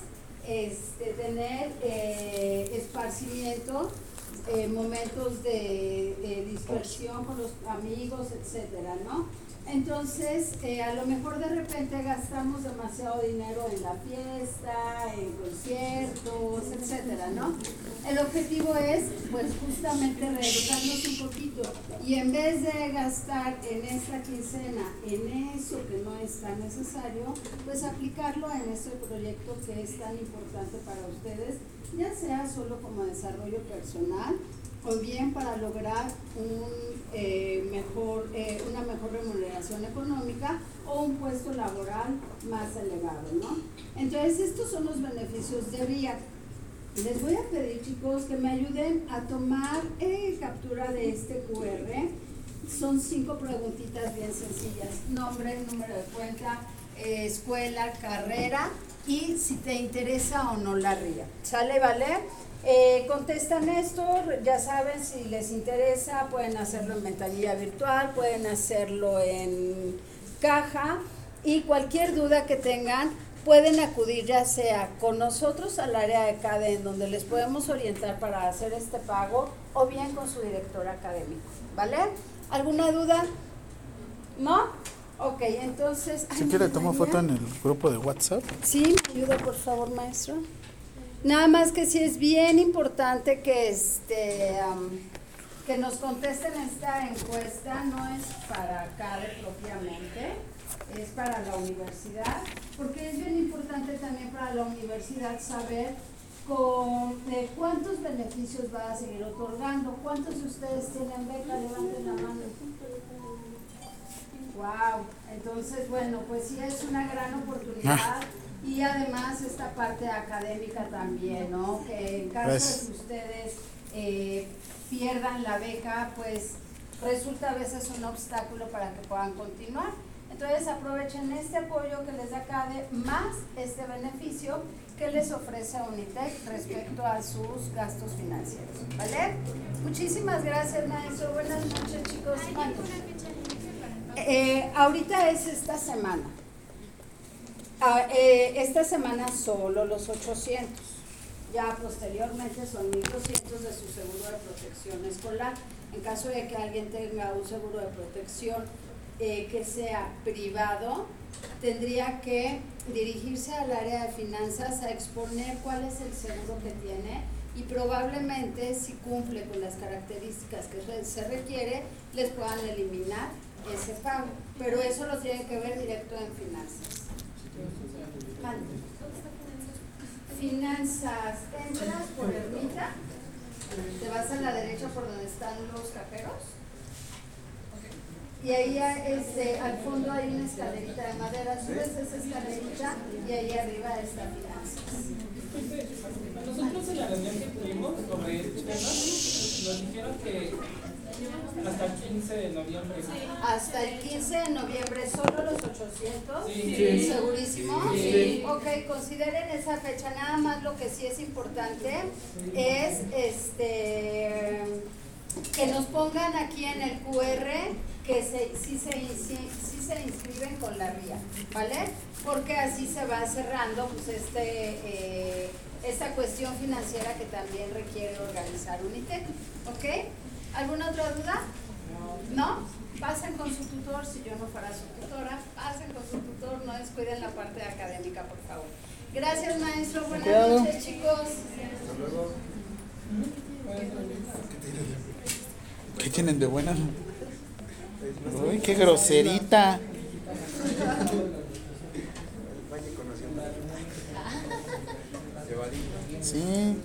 este, tener eh, esparcimiento, eh, momentos de, de dispersión con los amigos, etcétera, ¿no? Entonces, eh, a lo mejor de repente gastamos demasiado dinero en la fiesta, en conciertos, etcétera, ¿no? El objetivo es, pues, justamente reeducarnos un poquito y en vez de gastar en esta quincena en eso que no es tan necesario, pues aplicarlo en este proyecto que es tan importante para ustedes, ya sea solo como desarrollo personal o bien para lograr un, eh, mejor, eh, una mejor remuneración económica o un puesto laboral más elevado, ¿no? Entonces, estos son los beneficios de RIA. Les voy a pedir, chicos, que me ayuden a tomar eh, captura de este QR. Son cinco preguntitas bien sencillas. Nombre, número de cuenta, eh, escuela, carrera y si te interesa o no la RIA. ¿Sale, vale? Eh, contestan esto, ya saben, si les interesa, pueden hacerlo en ventanilla virtual, pueden hacerlo en caja y cualquier duda que tengan, pueden acudir ya sea con nosotros al área de CADE en donde les podemos orientar para hacer este pago o bien con su director académico, ¿vale? ¿Alguna duda? ¿No? Ok, entonces... Si quiere, daría- foto en el grupo de WhatsApp. Sí, me ayuda por favor, maestro. Nada más que sí es bien importante que este que nos contesten esta encuesta, no es para CADE propiamente, es para la universidad, porque es bien importante también para la universidad saber con eh, cuántos beneficios va a seguir otorgando, cuántos de ustedes tienen beca, levanten la mano. Wow, entonces bueno, pues sí es una gran oportunidad y además esta parte académica también, ¿no? Que en caso de que ustedes eh, pierdan la beca, pues resulta a veces un obstáculo para que puedan continuar. Entonces aprovechen este apoyo que les da CADE más este beneficio que les ofrece Unitec respecto a sus gastos financieros, ¿vale? Muchísimas gracias, maestro. Buenas noches, chicos. ¿Hay Mande. alguna fecha límite para pagar? Eh, ahorita es esta semana. Ah, eh, esta semana solo los 800. Ya posteriormente son 1200 de su seguro de protección escolar. En caso de que alguien tenga un seguro de protección eh, que sea privado, tendría que dirigirse al área de finanzas a exponer cuál es el seguro que tiene y probablemente si cumple con las características que se requiere, les puedan eliminar ese pago. Pero eso lo tienen que ver directo en finanzas. Mande. Finanzas, entras por ermita, te vas a la derecha por donde están los cajeros. Y ahí este, al fondo hay una escalerita de madera, subes esa escalerita y ahí arriba está finanzas. Nosotros en la reunión que tuvimos sobre nos dijeron que hasta el 15 de noviembre. Hasta el 15 de noviembre, solo los 800. Sí. ¿Segurísimo? Sí. Ok, consideren esa fecha. Nada más lo que sí es importante es este que nos pongan aquí en el QR que se, sí, se, sí, sí se inscriben con la RIA, ¿vale? Porque así se va cerrando pues este eh, esta cuestión financiera que también requiere organizar Unitec, ¿ok? ¿Alguna otra duda? ¿No? Pasen con su tutor, si yo no fuera su tutora, pasen con su tutor, no descuiden la parte académica, por favor. Gracias, maestro. Buenas Cuidado. noches, chicos. ¿Qué tienen de buena? Uy, qué groserita. Sí,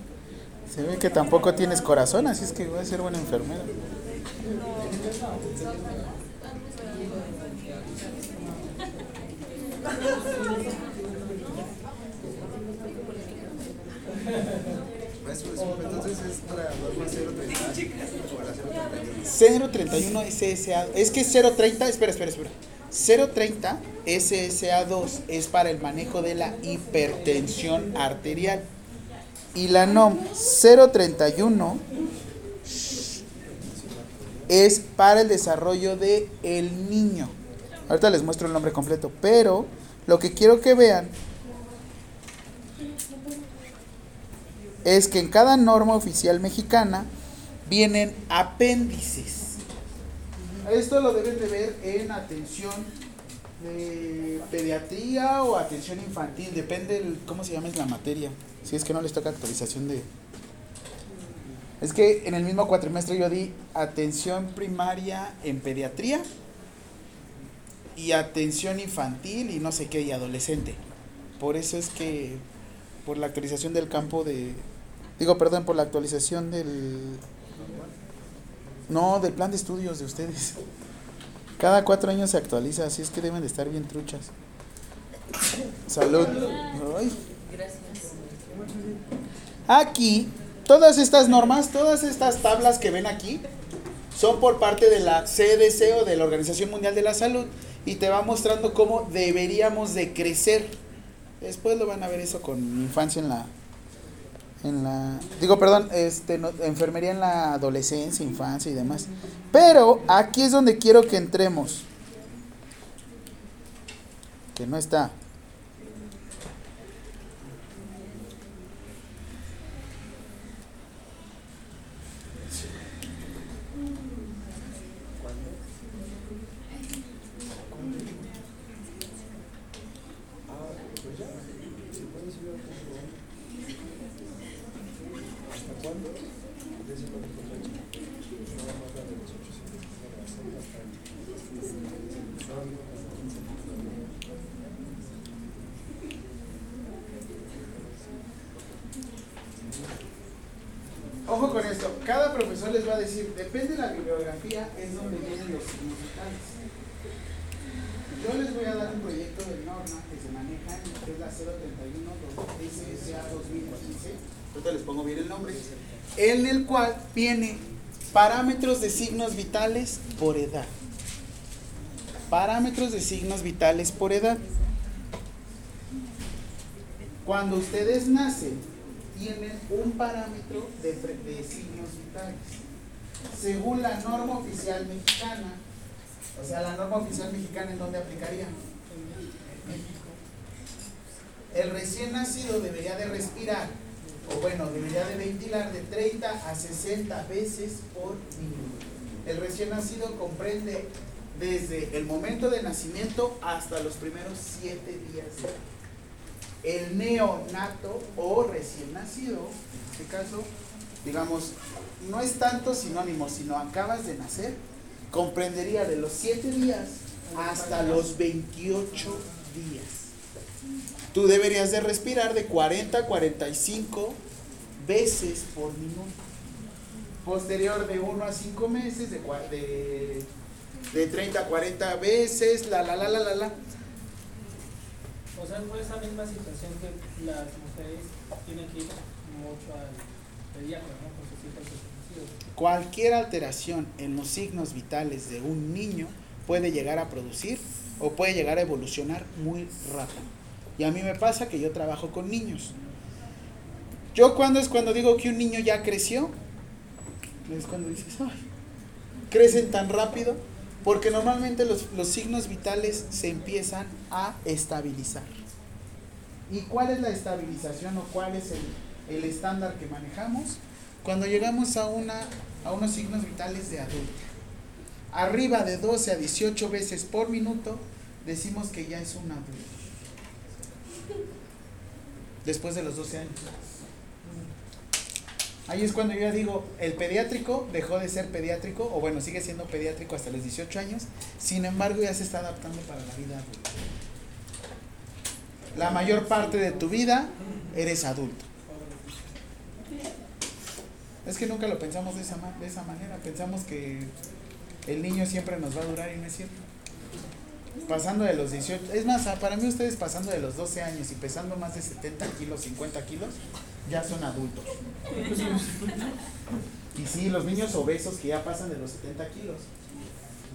se ve que tampoco tienes corazón, así es que voy a ser buena enfermera. Entonces es para norma 030 o la 031. 031 SSA, es que 030, espera, espera, espera. 030 SSA2 es para el manejo de la hipertensión arterial. Y la NOM 031 es para el desarrollo de el niño. Ahorita les muestro el nombre completo, pero lo que quiero que vean es que en cada norma oficial mexicana vienen apéndices. Esto lo deben de ver en atención de pediatría o atención infantil, depende el, cómo se llama la materia. Si es que no les toca actualización de... Es que en el mismo cuatrimestre yo di atención primaria en pediatría y atención infantil y no sé qué y adolescente. Por eso es que por la actualización del campo de digo, perdón, por la actualización del no, del plan de estudios de ustedes. Cada cuatro años se actualiza, así es que deben de estar bien truchas. Salud. Ay. Aquí, todas estas normas, todas estas tablas que ven aquí, son por parte de la CDC o de la Organización Mundial de la Salud y te va mostrando cómo deberíamos de crecer. Después lo van a ver eso con infancia en la en la digo perdón este no, enfermería en la adolescencia infancia y demás. Pero aquí es donde quiero que entremos que no está Ojo con esto, cada profesor les va a decir, depende de la bibliografía, es donde vienen los signos vitales. Yo les voy a dar un proyecto de norma que se maneja, que es la 031 SSA 2015, ahorita les pongo bien el nombre, en el viene parámetros de signos vitales por edad. Parámetros de signos vitales por edad. Cuando ustedes nacen, tienen un parámetro de, de, signos vitales. Según la norma oficial mexicana, o sea, la norma oficial mexicana en dónde aplicaría? En México. El recién nacido debería de respirar, o bueno, debería de ventilar de 30 a 60 veces por minuto. El recién nacido comprende desde el momento de nacimiento hasta los primeros 7 días de vida el neonato o recién nacido, en este caso, digamos, no es tanto sinónimo, sino acabas de nacer, comprendería de los 7 días hasta los 28 días. Tú deberías de respirar de 40 a 45 veces por minuto. Posterior de 1 a 5 meses, de, de, de 30 a 40 veces, la, la, la, la, la, la. O sea, fue esa misma situación que las mujeres tienen que ir mucho al pediatra, ¿no? Con sus hijos. Cualquier alteración en los signos vitales de un niño puede llegar a producir o puede llegar a evolucionar muy rápido. Y a mí me pasa que yo trabajo con niños. Yo cuando es cuando digo que un niño ya creció, es cuando dices, ay, crecen tan rápido, porque normalmente los, los, signos vitales se empiezan a estabilizar. ¿Y cuál es la estabilización o cuál es el, el estándar que manejamos? Cuando llegamos a, una, a unos signos vitales de adulto. Arriba de 12 a 18 veces por minuto, decimos que ya es un adulto. Después de los 12 años. Ahí es cuando yo ya digo, el pediátrico dejó de ser pediátrico, o bueno, sigue siendo pediátrico hasta los 18 años, sin embargo ya se está adaptando para la vida adulta. La mayor parte de tu vida eres adulto. Es que nunca lo pensamos de esa, de esa manera, pensamos que el niño siempre nos va a durar y no es cierto. Pasando de los 18, es más, para mí ustedes pasando de los 12 años y pesando más de 70 kilos, 50 kilos, ya son adultos. Y sí, los niños obesos que ya pasan de los 70 kilos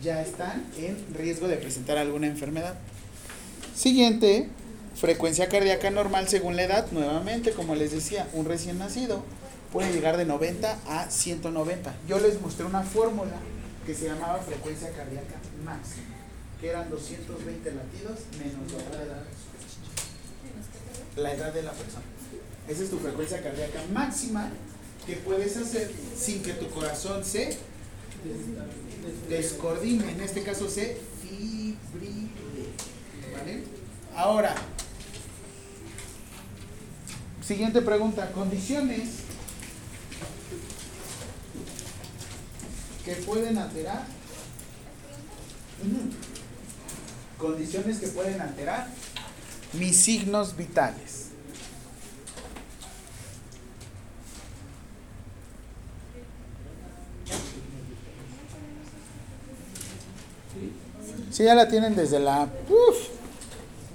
ya están en riesgo de presentar alguna enfermedad. Siguiente, frecuencia cardíaca normal según la edad. Nuevamente, como les decía, un recién nacido puede llegar de 90 a 190. Yo les mostré una fórmula que se llamaba frecuencia cardíaca máxima, que eran 220 latidos menos la edad, la edad de la persona. Esa es tu frecuencia cardíaca máxima que puedes hacer sin que tu corazón se descoordine, en este caso se fibrile. ¿Vale? Ahora, siguiente pregunta, condiciones que pueden alterar. Condiciones que pueden alterar mis signos vitales. Sí, ya la tienen desde la... uf,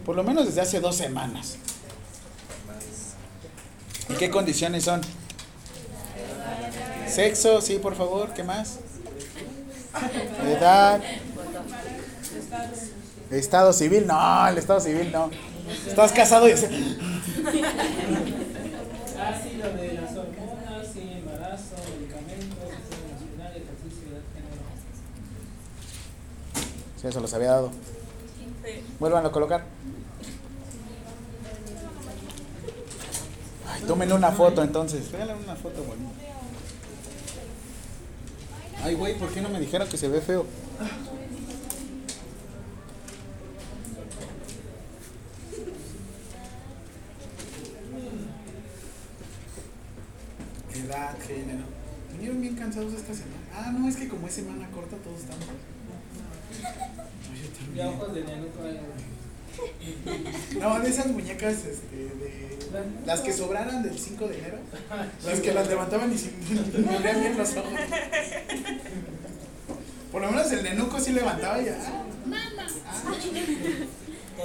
por lo menos desde hace dos semanas. ¿Y qué condiciones son? Sexo, sí, por favor, ¿qué más? Edad. Estado civil, no, el estado civil no. Estás casado y... Ácido de las hormonas, sí, embarazo, medicamentos, nacional, ejercicio. Sí, eso los había dado. Vuelvan a colocar. Ay, tomen una foto entonces. Véanle una foto bonita. Ay, güey, ¿por qué no me dijeron que se ve feo? Edad, género. Vinieron bien cansados esta semana. Ah, no, es que como es semana corta, todos estamos. No, yo también. Ya ojos de nenuco hay. No, de esas muñecas, este, de. Las que sobraran del 5 de enero. Las que las levantaban y se me abrían bien los ojos. Por lo menos el nenuco sí levantaba y ya. Ah.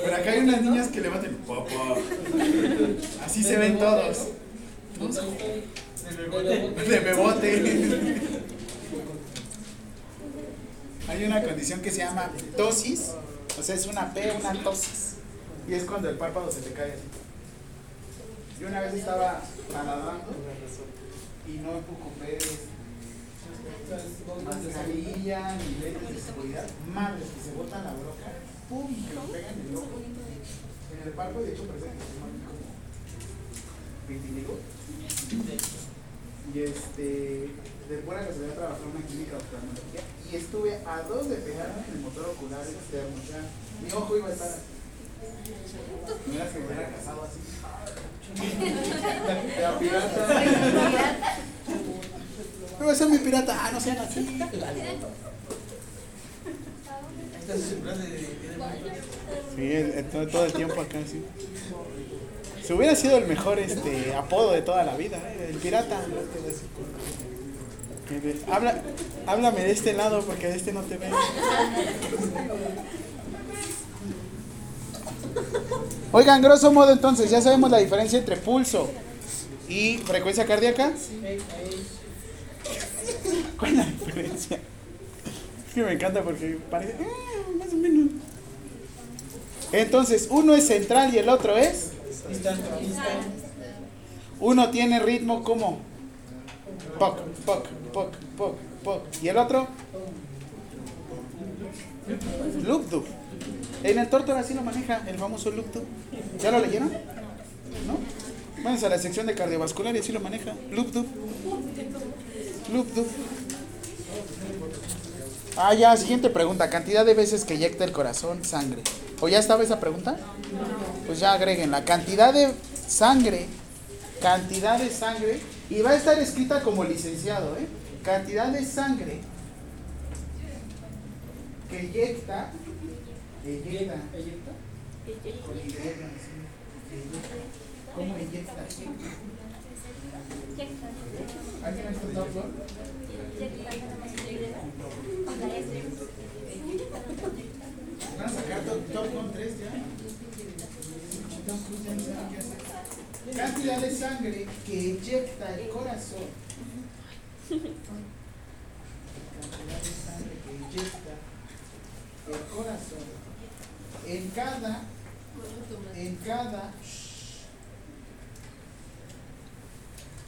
Pero acá hay unas niñas que levantan papá. Así se ven todos. Todos de bebote. Hay una condición que se llama tosis, o sea, es una P, una tosis. Y es cuando el párpado se te cae así. Yo una vez estaba nadando y no ocupé mascarilla ni lentes de seguridad. Madres que se botan la broca, pum, que me pegan en el ojo. En el párpado, de hecho, llama como vitiligo. Y este, de buena casualidad trabajé en una clínica de oftalmología y estuve a dos de pegarme en el motor ocular externo. O sea, mi ojo iba a estar así. Mira que me hubiera casado así. La pirata. No, ese es mi pirata. Ah, no sean así. Sí, todo, todo el tiempo acá, sí. Si hubiera sido el mejor este apodo de toda la vida, ¿eh? el pirata. Habla, háblame de este lado porque de este no te veo. Oigan, grosso modo entonces, ya sabemos la diferencia entre pulso y frecuencia cardíaca. ¿Cuál es la diferencia? Es que me encanta porque parece "Ah, más o menos. Entonces, uno es central y el otro es. Uno tiene ritmo como poc, poc, poc, poc, poc. Y el otro dub. En el Tórtora sí lo maneja el famoso dub. ¿Ya lo leyeron? ¿No? Vamos a la sección de cardiovascular y así lo maneja. Loop dub. Ah, ya, siguiente pregunta. Cantidad de veces que eyecta el corazón sangre. ¿O ya estaba esa pregunta? Pues ya agreguen la cantidad de sangre. Cantidad de sangre. Y va a estar escrita como licenciado, ¿eh? Cantidad de sangre que eyecta. Eyecta. ¿Cómo eyecta? ¿Alguien ha visto Top Gun 3 ya. Cantidad de sangre que eyecta el corazón. Cantidad de sangre que eyecta el corazón. En cada, en cada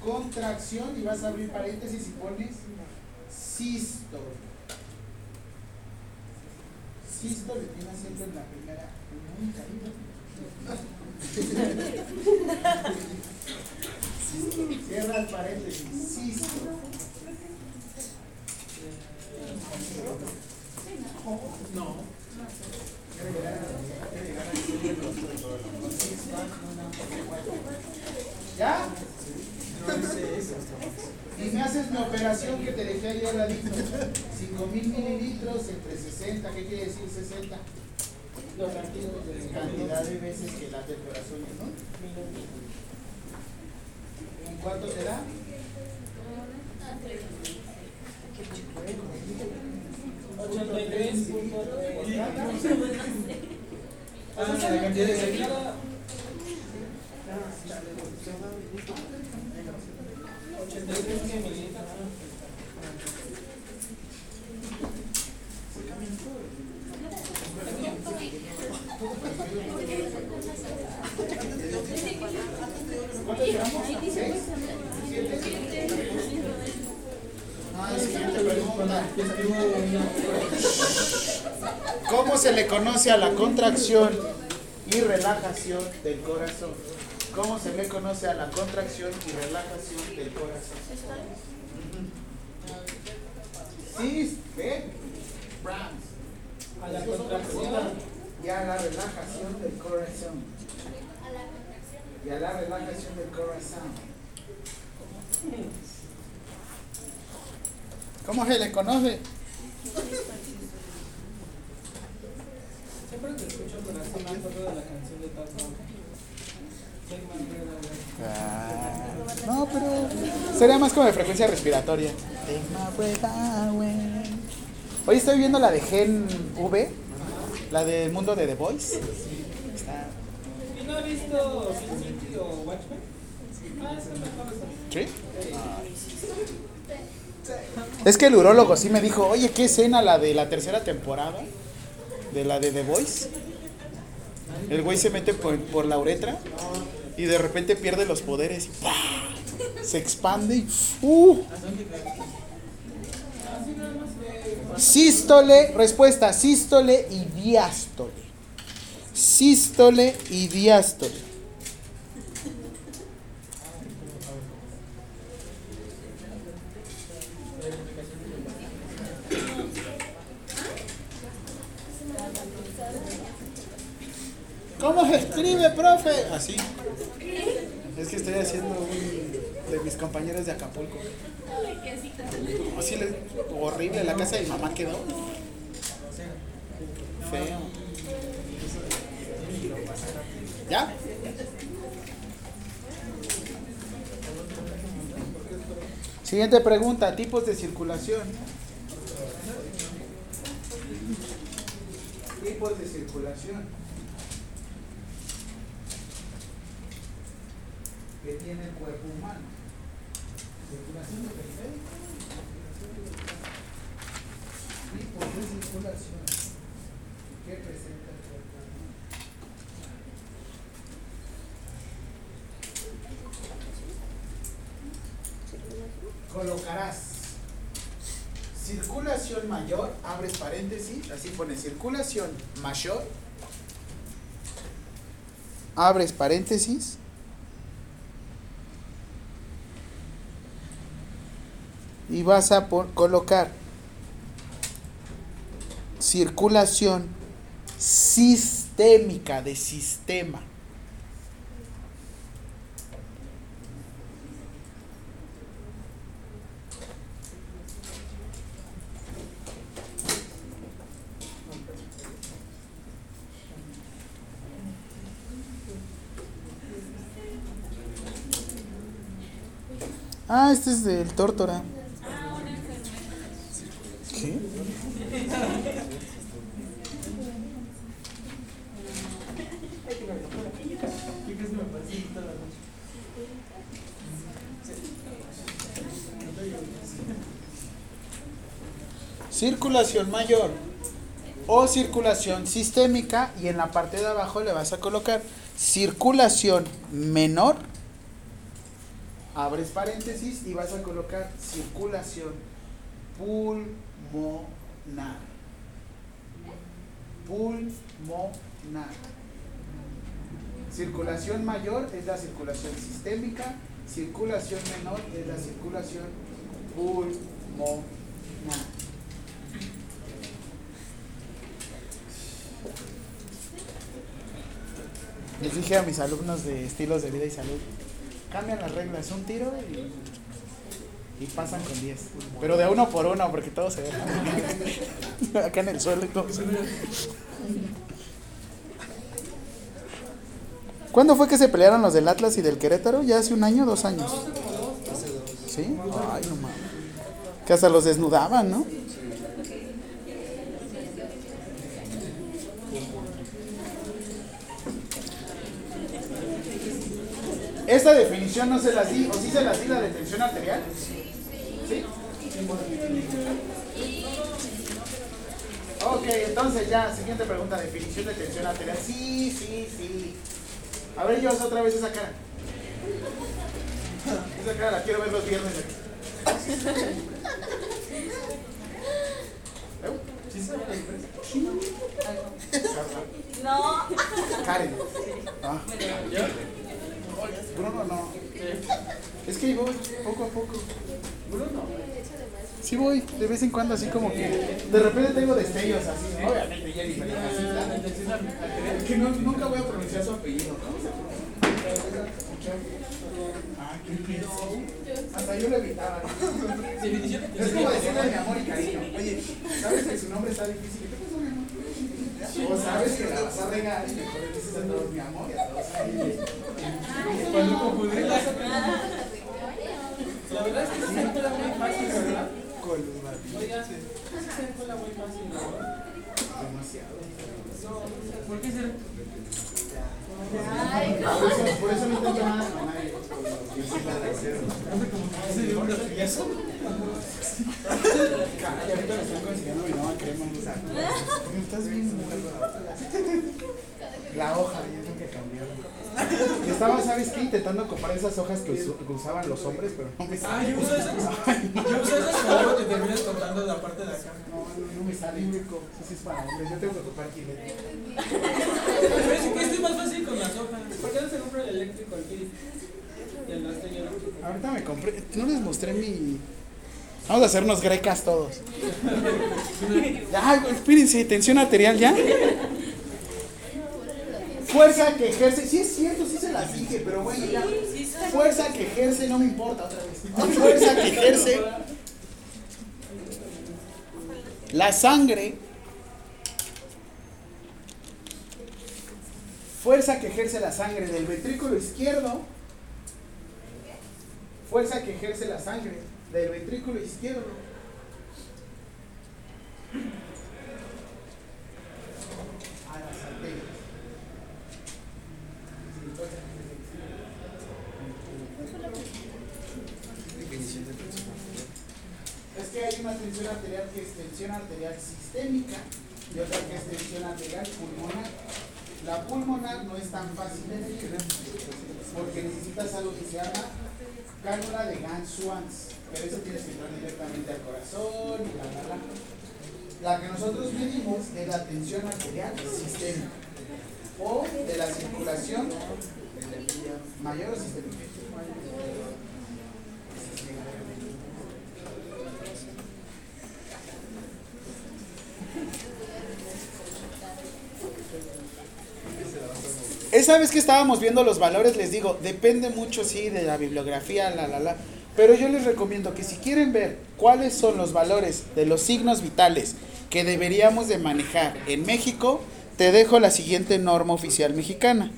contracción, y vas a abrir paréntesis y pones sístole. Sístole tiene acento en la primera, muy. Cierra el paréntesis, sístole. No. ¿Ya? Y me haces mi operación que te dejé ayer la 5000 mililitros entre 60, ¿qué quiere decir 60? Los cantidad de veces que late el corazón, ¿no? ¿En cuánto te da? ¿83.3? 83 mililitros. Siguiente pregunta. ¿Cómo se le conoce a la contracción y relajación del corazón? ¿Cómo se le conoce a la contracción y relajación del corazón? Sí, ve. Brahms. A la contracción. Y a la relajación del corazón. Y a la relajación del corazón. ¿Cómo se le conoce? Siempre te escucho con así me acuerdo de la canción de Top Ah, no, pero sería más como de frecuencia respiratoria. Hoy estoy viendo la de Gen V, la del mundo de The Voice. Está- ¿Y no visto Sin City o Watchmen? Ah, es el mejor eso. ¿Sí? Es que el urólogo sí me dijo, oye, ¿qué escena la de la tercera temporada? De la de The Voice. El güey se mete por, por la uretra y de repente pierde los poderes y se expande y ¡uh! Sístole, respuesta, sístole y diástole. Sístole y diástole. ¿Cómo se escribe, profe? Así. Es que estoy haciendo un de mis compañeros de Acapulco. Así le, horrible, la casa de mi mamá quedó. Feo. ¿Ya? Siguiente pregunta, tipos de circulación. Tipos de circulación. Que tiene el cuerpo humano. Circulación de periférico. Tipos de circulación que presenta el cuerpo humano. Colocarás circulación mayor, abres paréntesis, así pones circulación mayor, abres paréntesis, y vas a pon- colocar circulación sistémica de sistema. Ah, este es del tórtora. ¿Qué? Circulación mayor o circulación sistémica y en la parte de abajo le vas a colocar circulación menor abres paréntesis y vas a colocar circulación pulmonar. Pulmonar. Circulación mayor es la circulación sistémica, circulación menor es la circulación pulmonar. Les dije a mis alumnos de estilos de vida y salud, cambian las reglas, un tiro y, y pasan con 10. Pero de uno por uno, porque todos se dejan. Acá en el suelo y todo. ¿Cuándo fue que se pelearon los del Atlas y del Querétaro? ¿Ya hace un año, dos años? ¿Sí? Ay, no mames. Que hasta los desnudaban, ¿no? Esta definición no se las di, o sí se las di la de tensión arterial. ¿Sí? Ok, entonces ya, siguiente pregunta, definición de tensión arterial. Sí, sí, sí. A ver, yo otra vez esa cara. Esa cara la quiero ver los viernes. ¿Sí se llama la empresa? No. Karen. Ah. Bruno no. Es que voy, poco a poco. Bruno. Sí voy, de vez en cuando así como que de repente tengo destellos así. Obviamente así. Es que no, nunca voy a pronunciar su apellido. ¿Cómo se pronuncia? Ah, qué. Hasta yo lo evitaba. Es como decirle mi amor y cariño. Oye, ¿sabes que su nombre está difícil? ¿Qué pasó, mi amor? O sabes que la vas a regar y mejor le dices a todos mi amor y a todos. Cuando La verdad es que se encuentra muy fácil, ¿verdad? Se encuentra muy fácil, ¿verdad? Demasiado. ¿Por qué será? Ay, no. Por eso, por eso no intento nada con nadie. Caray, ahorita le estoy consiguiendo mi nueva crema. sea, Estás bien muerto. La hoja, ya tengo que cambiar. Y Estaba, ¿sabes qué? Intentando comprar esas hojas que, que usaban los hombres, pero no me Ah, sale. yo uso esas. Yo uso esas y luego te terminas cortando la parte de acá. No, no, no me sale. Eso sí es para hombres. Yo tengo que ocupar gilete. Pero es que esto es más fácil con las hojas. ¿Por qué no se compra el eléctrico aquí? Y el rastrillo eléctrico. Ahorita me compré. No les mostré mi. Vamos a hacernos grecas todos. Ya, espérense, tensión arterial ya. Fuerza que ejerce. Sí es cierto, sí se las dije, pero bueno, ya. Fuerza que ejerce, no me importa otra vez. Fuerza que ejerce. La sangre. Fuerza que ejerce la sangre del ventrículo izquierdo. Fuerza que ejerce la sangre del ventrículo izquierdo. A las arterias. Es que hay una tensión arterial que es tensión arterial sistémica y otra que es tensión arterial pulmonar. La pulmonar no es tan fácil de medir porque necesitas algo que se llama cánula de Gans-Swans, pero eso tienes que entrar directamente al corazón y bla, bla, bla. La que nosotros medimos es la tensión arterial sistémica o de la circulación mayor o sistémica. Esa vez que estábamos viendo los valores, les digo, depende mucho, sí, de la bibliografía, la, la, la. Pero yo les recomiendo que si quieren ver cuáles son los valores de los signos vitales que deberíamos de manejar en México, te dejo la siguiente norma oficial mexicana.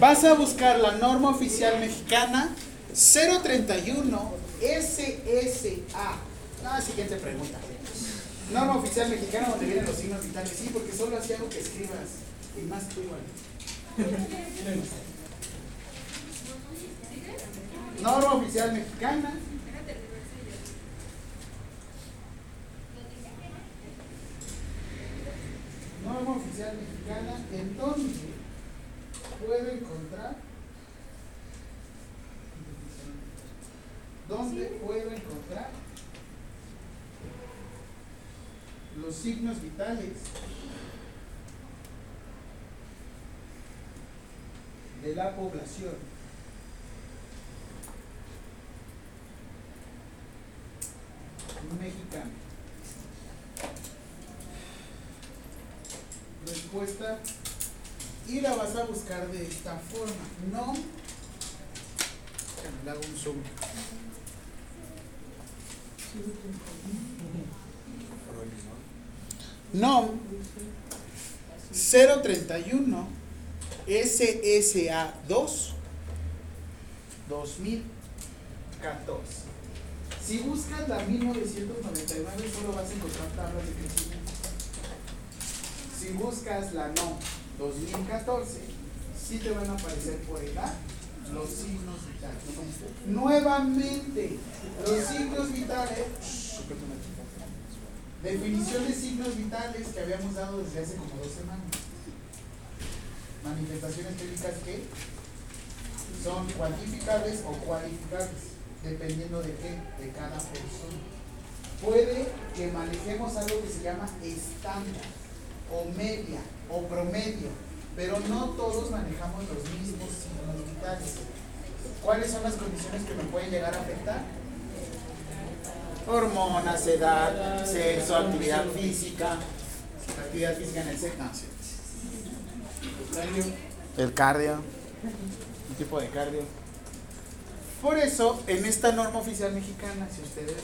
Vas a buscar la norma oficial mexicana 031 SSA. Ah, siguiente pregunta. Norma oficial mexicana donde vienen los signos vitales. Sí, porque solo así hago que escribas. Y más tú igual. Norma oficial mexicana. Norma oficial mexicana en donde puedo encontrar ¿Dónde puedo encontrar los signos vitales de la población? mexicana. Respuesta y la vas a buscar de esta forma. No. Le hago un zoom. NOM 031 SSA 2 2014. Si buscas la 1999 solo vas a encontrar tablas de crecimiento. Si buscas la no 2014, sí te van a aparecer por edad los signos vitales. Nuevamente, los signos vitales, definición de signos vitales que habíamos dado desde hace como dos semanas. Manifestaciones técnicas que son cuantificables o cualificables, dependiendo de qué, de cada persona. Puede que manejemos algo que se llama estándar, o media, o promedio, pero no todos manejamos los mismos signos vitales. ¿Cuáles son las condiciones que me pueden llegar a afectar? Hormonas, edad, sexo, actividad física, actividad física en el sexo. El cardio, un tipo de cardio. Por eso, en esta norma oficial mexicana, si ustedes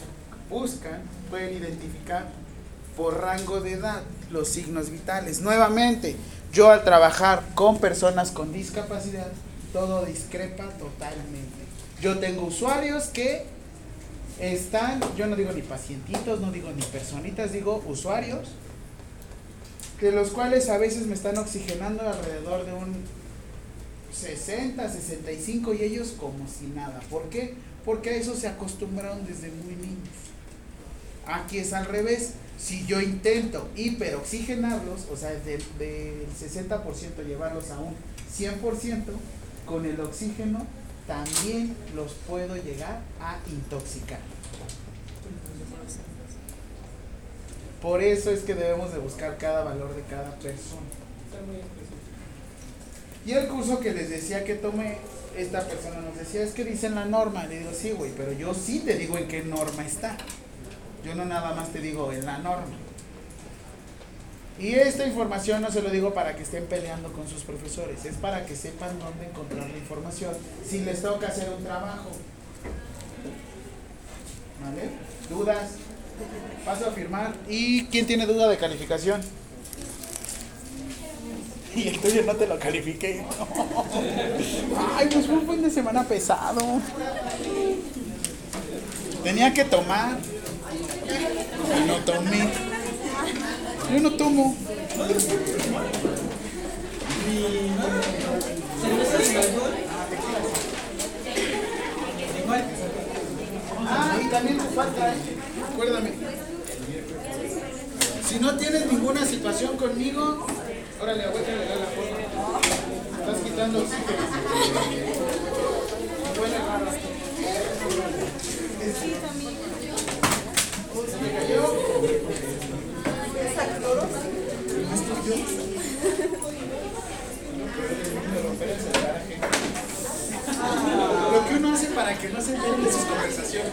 buscan, pueden identificar por rango de edad los signos vitales. Nuevamente, yo al trabajar con personas con discapacidad, todo discrepa totalmente. Yo tengo usuarios que están, yo no digo ni pacientitos, no digo ni personitas, digo usuarios, que los cuales a veces me están oxigenando alrededor de un 60, 65 y ellos como si nada. ¿Por qué? Porque a eso se acostumbraron desde muy niños. Aquí es al revés. Si yo intento hiperoxigenarlos, o sea, del, del 60% llevarlos a un 100%, con el oxígeno también los puedo llegar a intoxicar. Por eso es que debemos de buscar cada valor de cada persona. Y el curso que les decía que tomé, esta persona nos decía, es que dicen la norma. Le digo, sí, güey, pero yo sí te digo en qué norma está. Yo no nada más te digo en la norma. Y esta información no se lo digo para que estén peleando con sus profesores, es para que sepan dónde encontrar la información si les toca hacer un trabajo. ¿Vale? ¿Dudas? Paso a firmar. ¿Y quién tiene duda de calificación? Y el tuyo no te lo califiqué. Ay, pues fue un fin de semana pesado. Tenía que tomar. Y no tomé. Yo no tomo. Ah, y también te falta, ¿eh? Acuérdame. Si no tienes ninguna situación conmigo, órale, aguanta le da la forma. Estás quitando oxígeno. Huele raro. Se me cayó. Lo que uno hace para que no se enteren de sus conversaciones.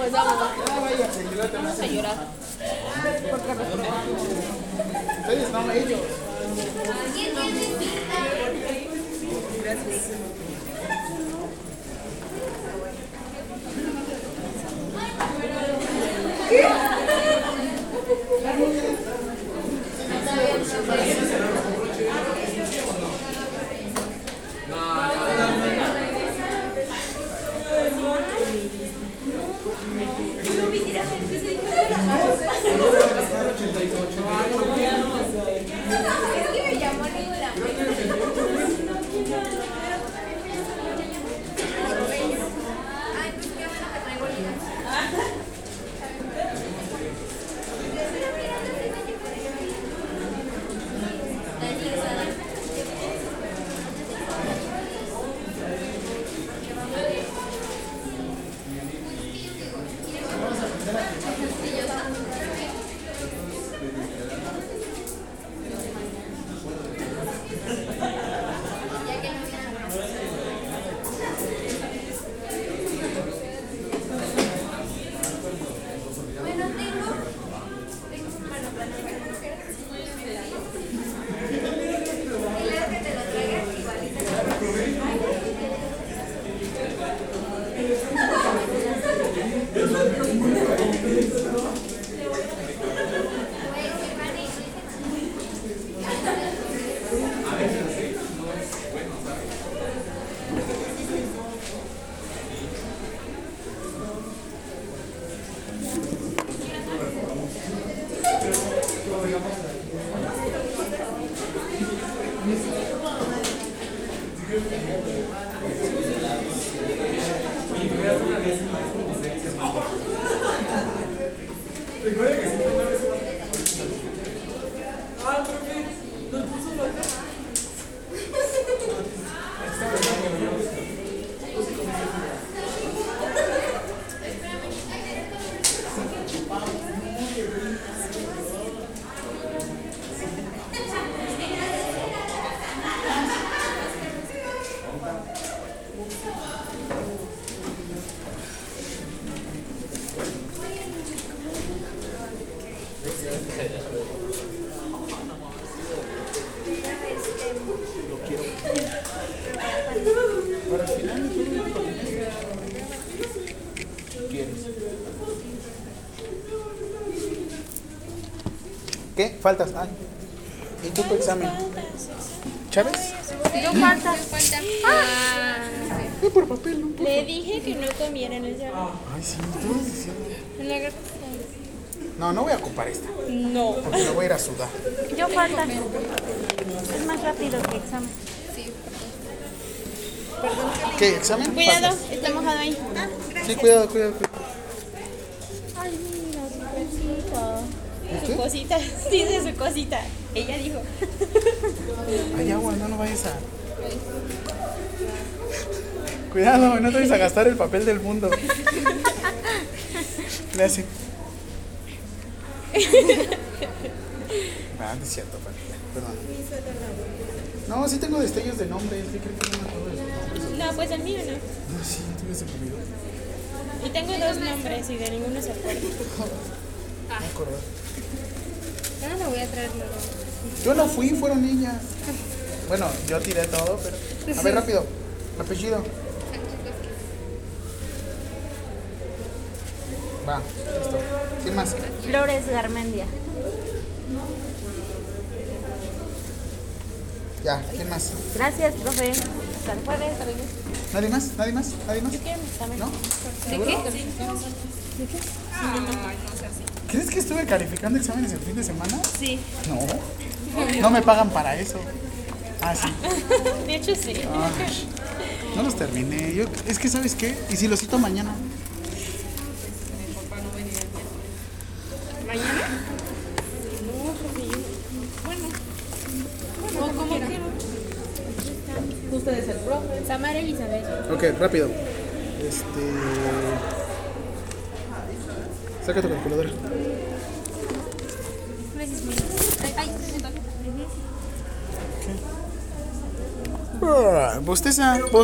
No vamos. Vamos a llorar. Ustedes no, ellos. Para Faltas. Ay. ¿Y tú tu examen? ¿Chávez? Yo falta. Ah, Ve por papel, no por le dije que no comiera en ese Ay, sí, me estabas diciendo. la No, no voy a ocupar esta. No. Porque me voy a ir a sudar. Yo falta. Es más rápido que examen. ¿Qué? ¿Examen? Cuidado, está mojado ahí. Sí, cuidado, cuidado. cuidado. Ay, mira, su cosita. ¿Qué? Su cosita, dice su cosita. Ella dijo. Hay agua, no, no vayas a. Cuidado, no te vayas a gastar el papel del mundo. Le hace. Ah, no es cierto, perdón. No, sí tengo destellos de nombres. ¿Qué que no me acuerdo de sus nombres? No, pues el mío no. No, sí, tú me olvidó. Y tengo dos nombres y de ninguno se acuerda. No me acuerdo. Voy a traer luego. Yo no fui, fueron ellas. Bueno, yo tiré todo, pero. A ver, rápido. Apellido. Va, listo. ¿Quién más? Flores Garmendia. Ya, ¿quién más? Gracias, profe. Hasta el jueves. ¿Nadie más? ¿Nadie más? ¿Nadie más? ¿No? ¿Seguro? ¿Crees que estuve calificando exámenes el fin de semana? Sí. No. No me pagan para eso. Ah, sí. De hecho, sí. Ay, no los terminé. Yo, es que, ¿sabes qué? ¿Y si los cito mañana? ¿Mañana? No. Bueno. O como quiera. Usted es el profe. Samara Elizabeth. Ok, rápido. Este. Saca tu calculadora. Gracias, mami. Ay, ay, me toca. Ah, Bosteza.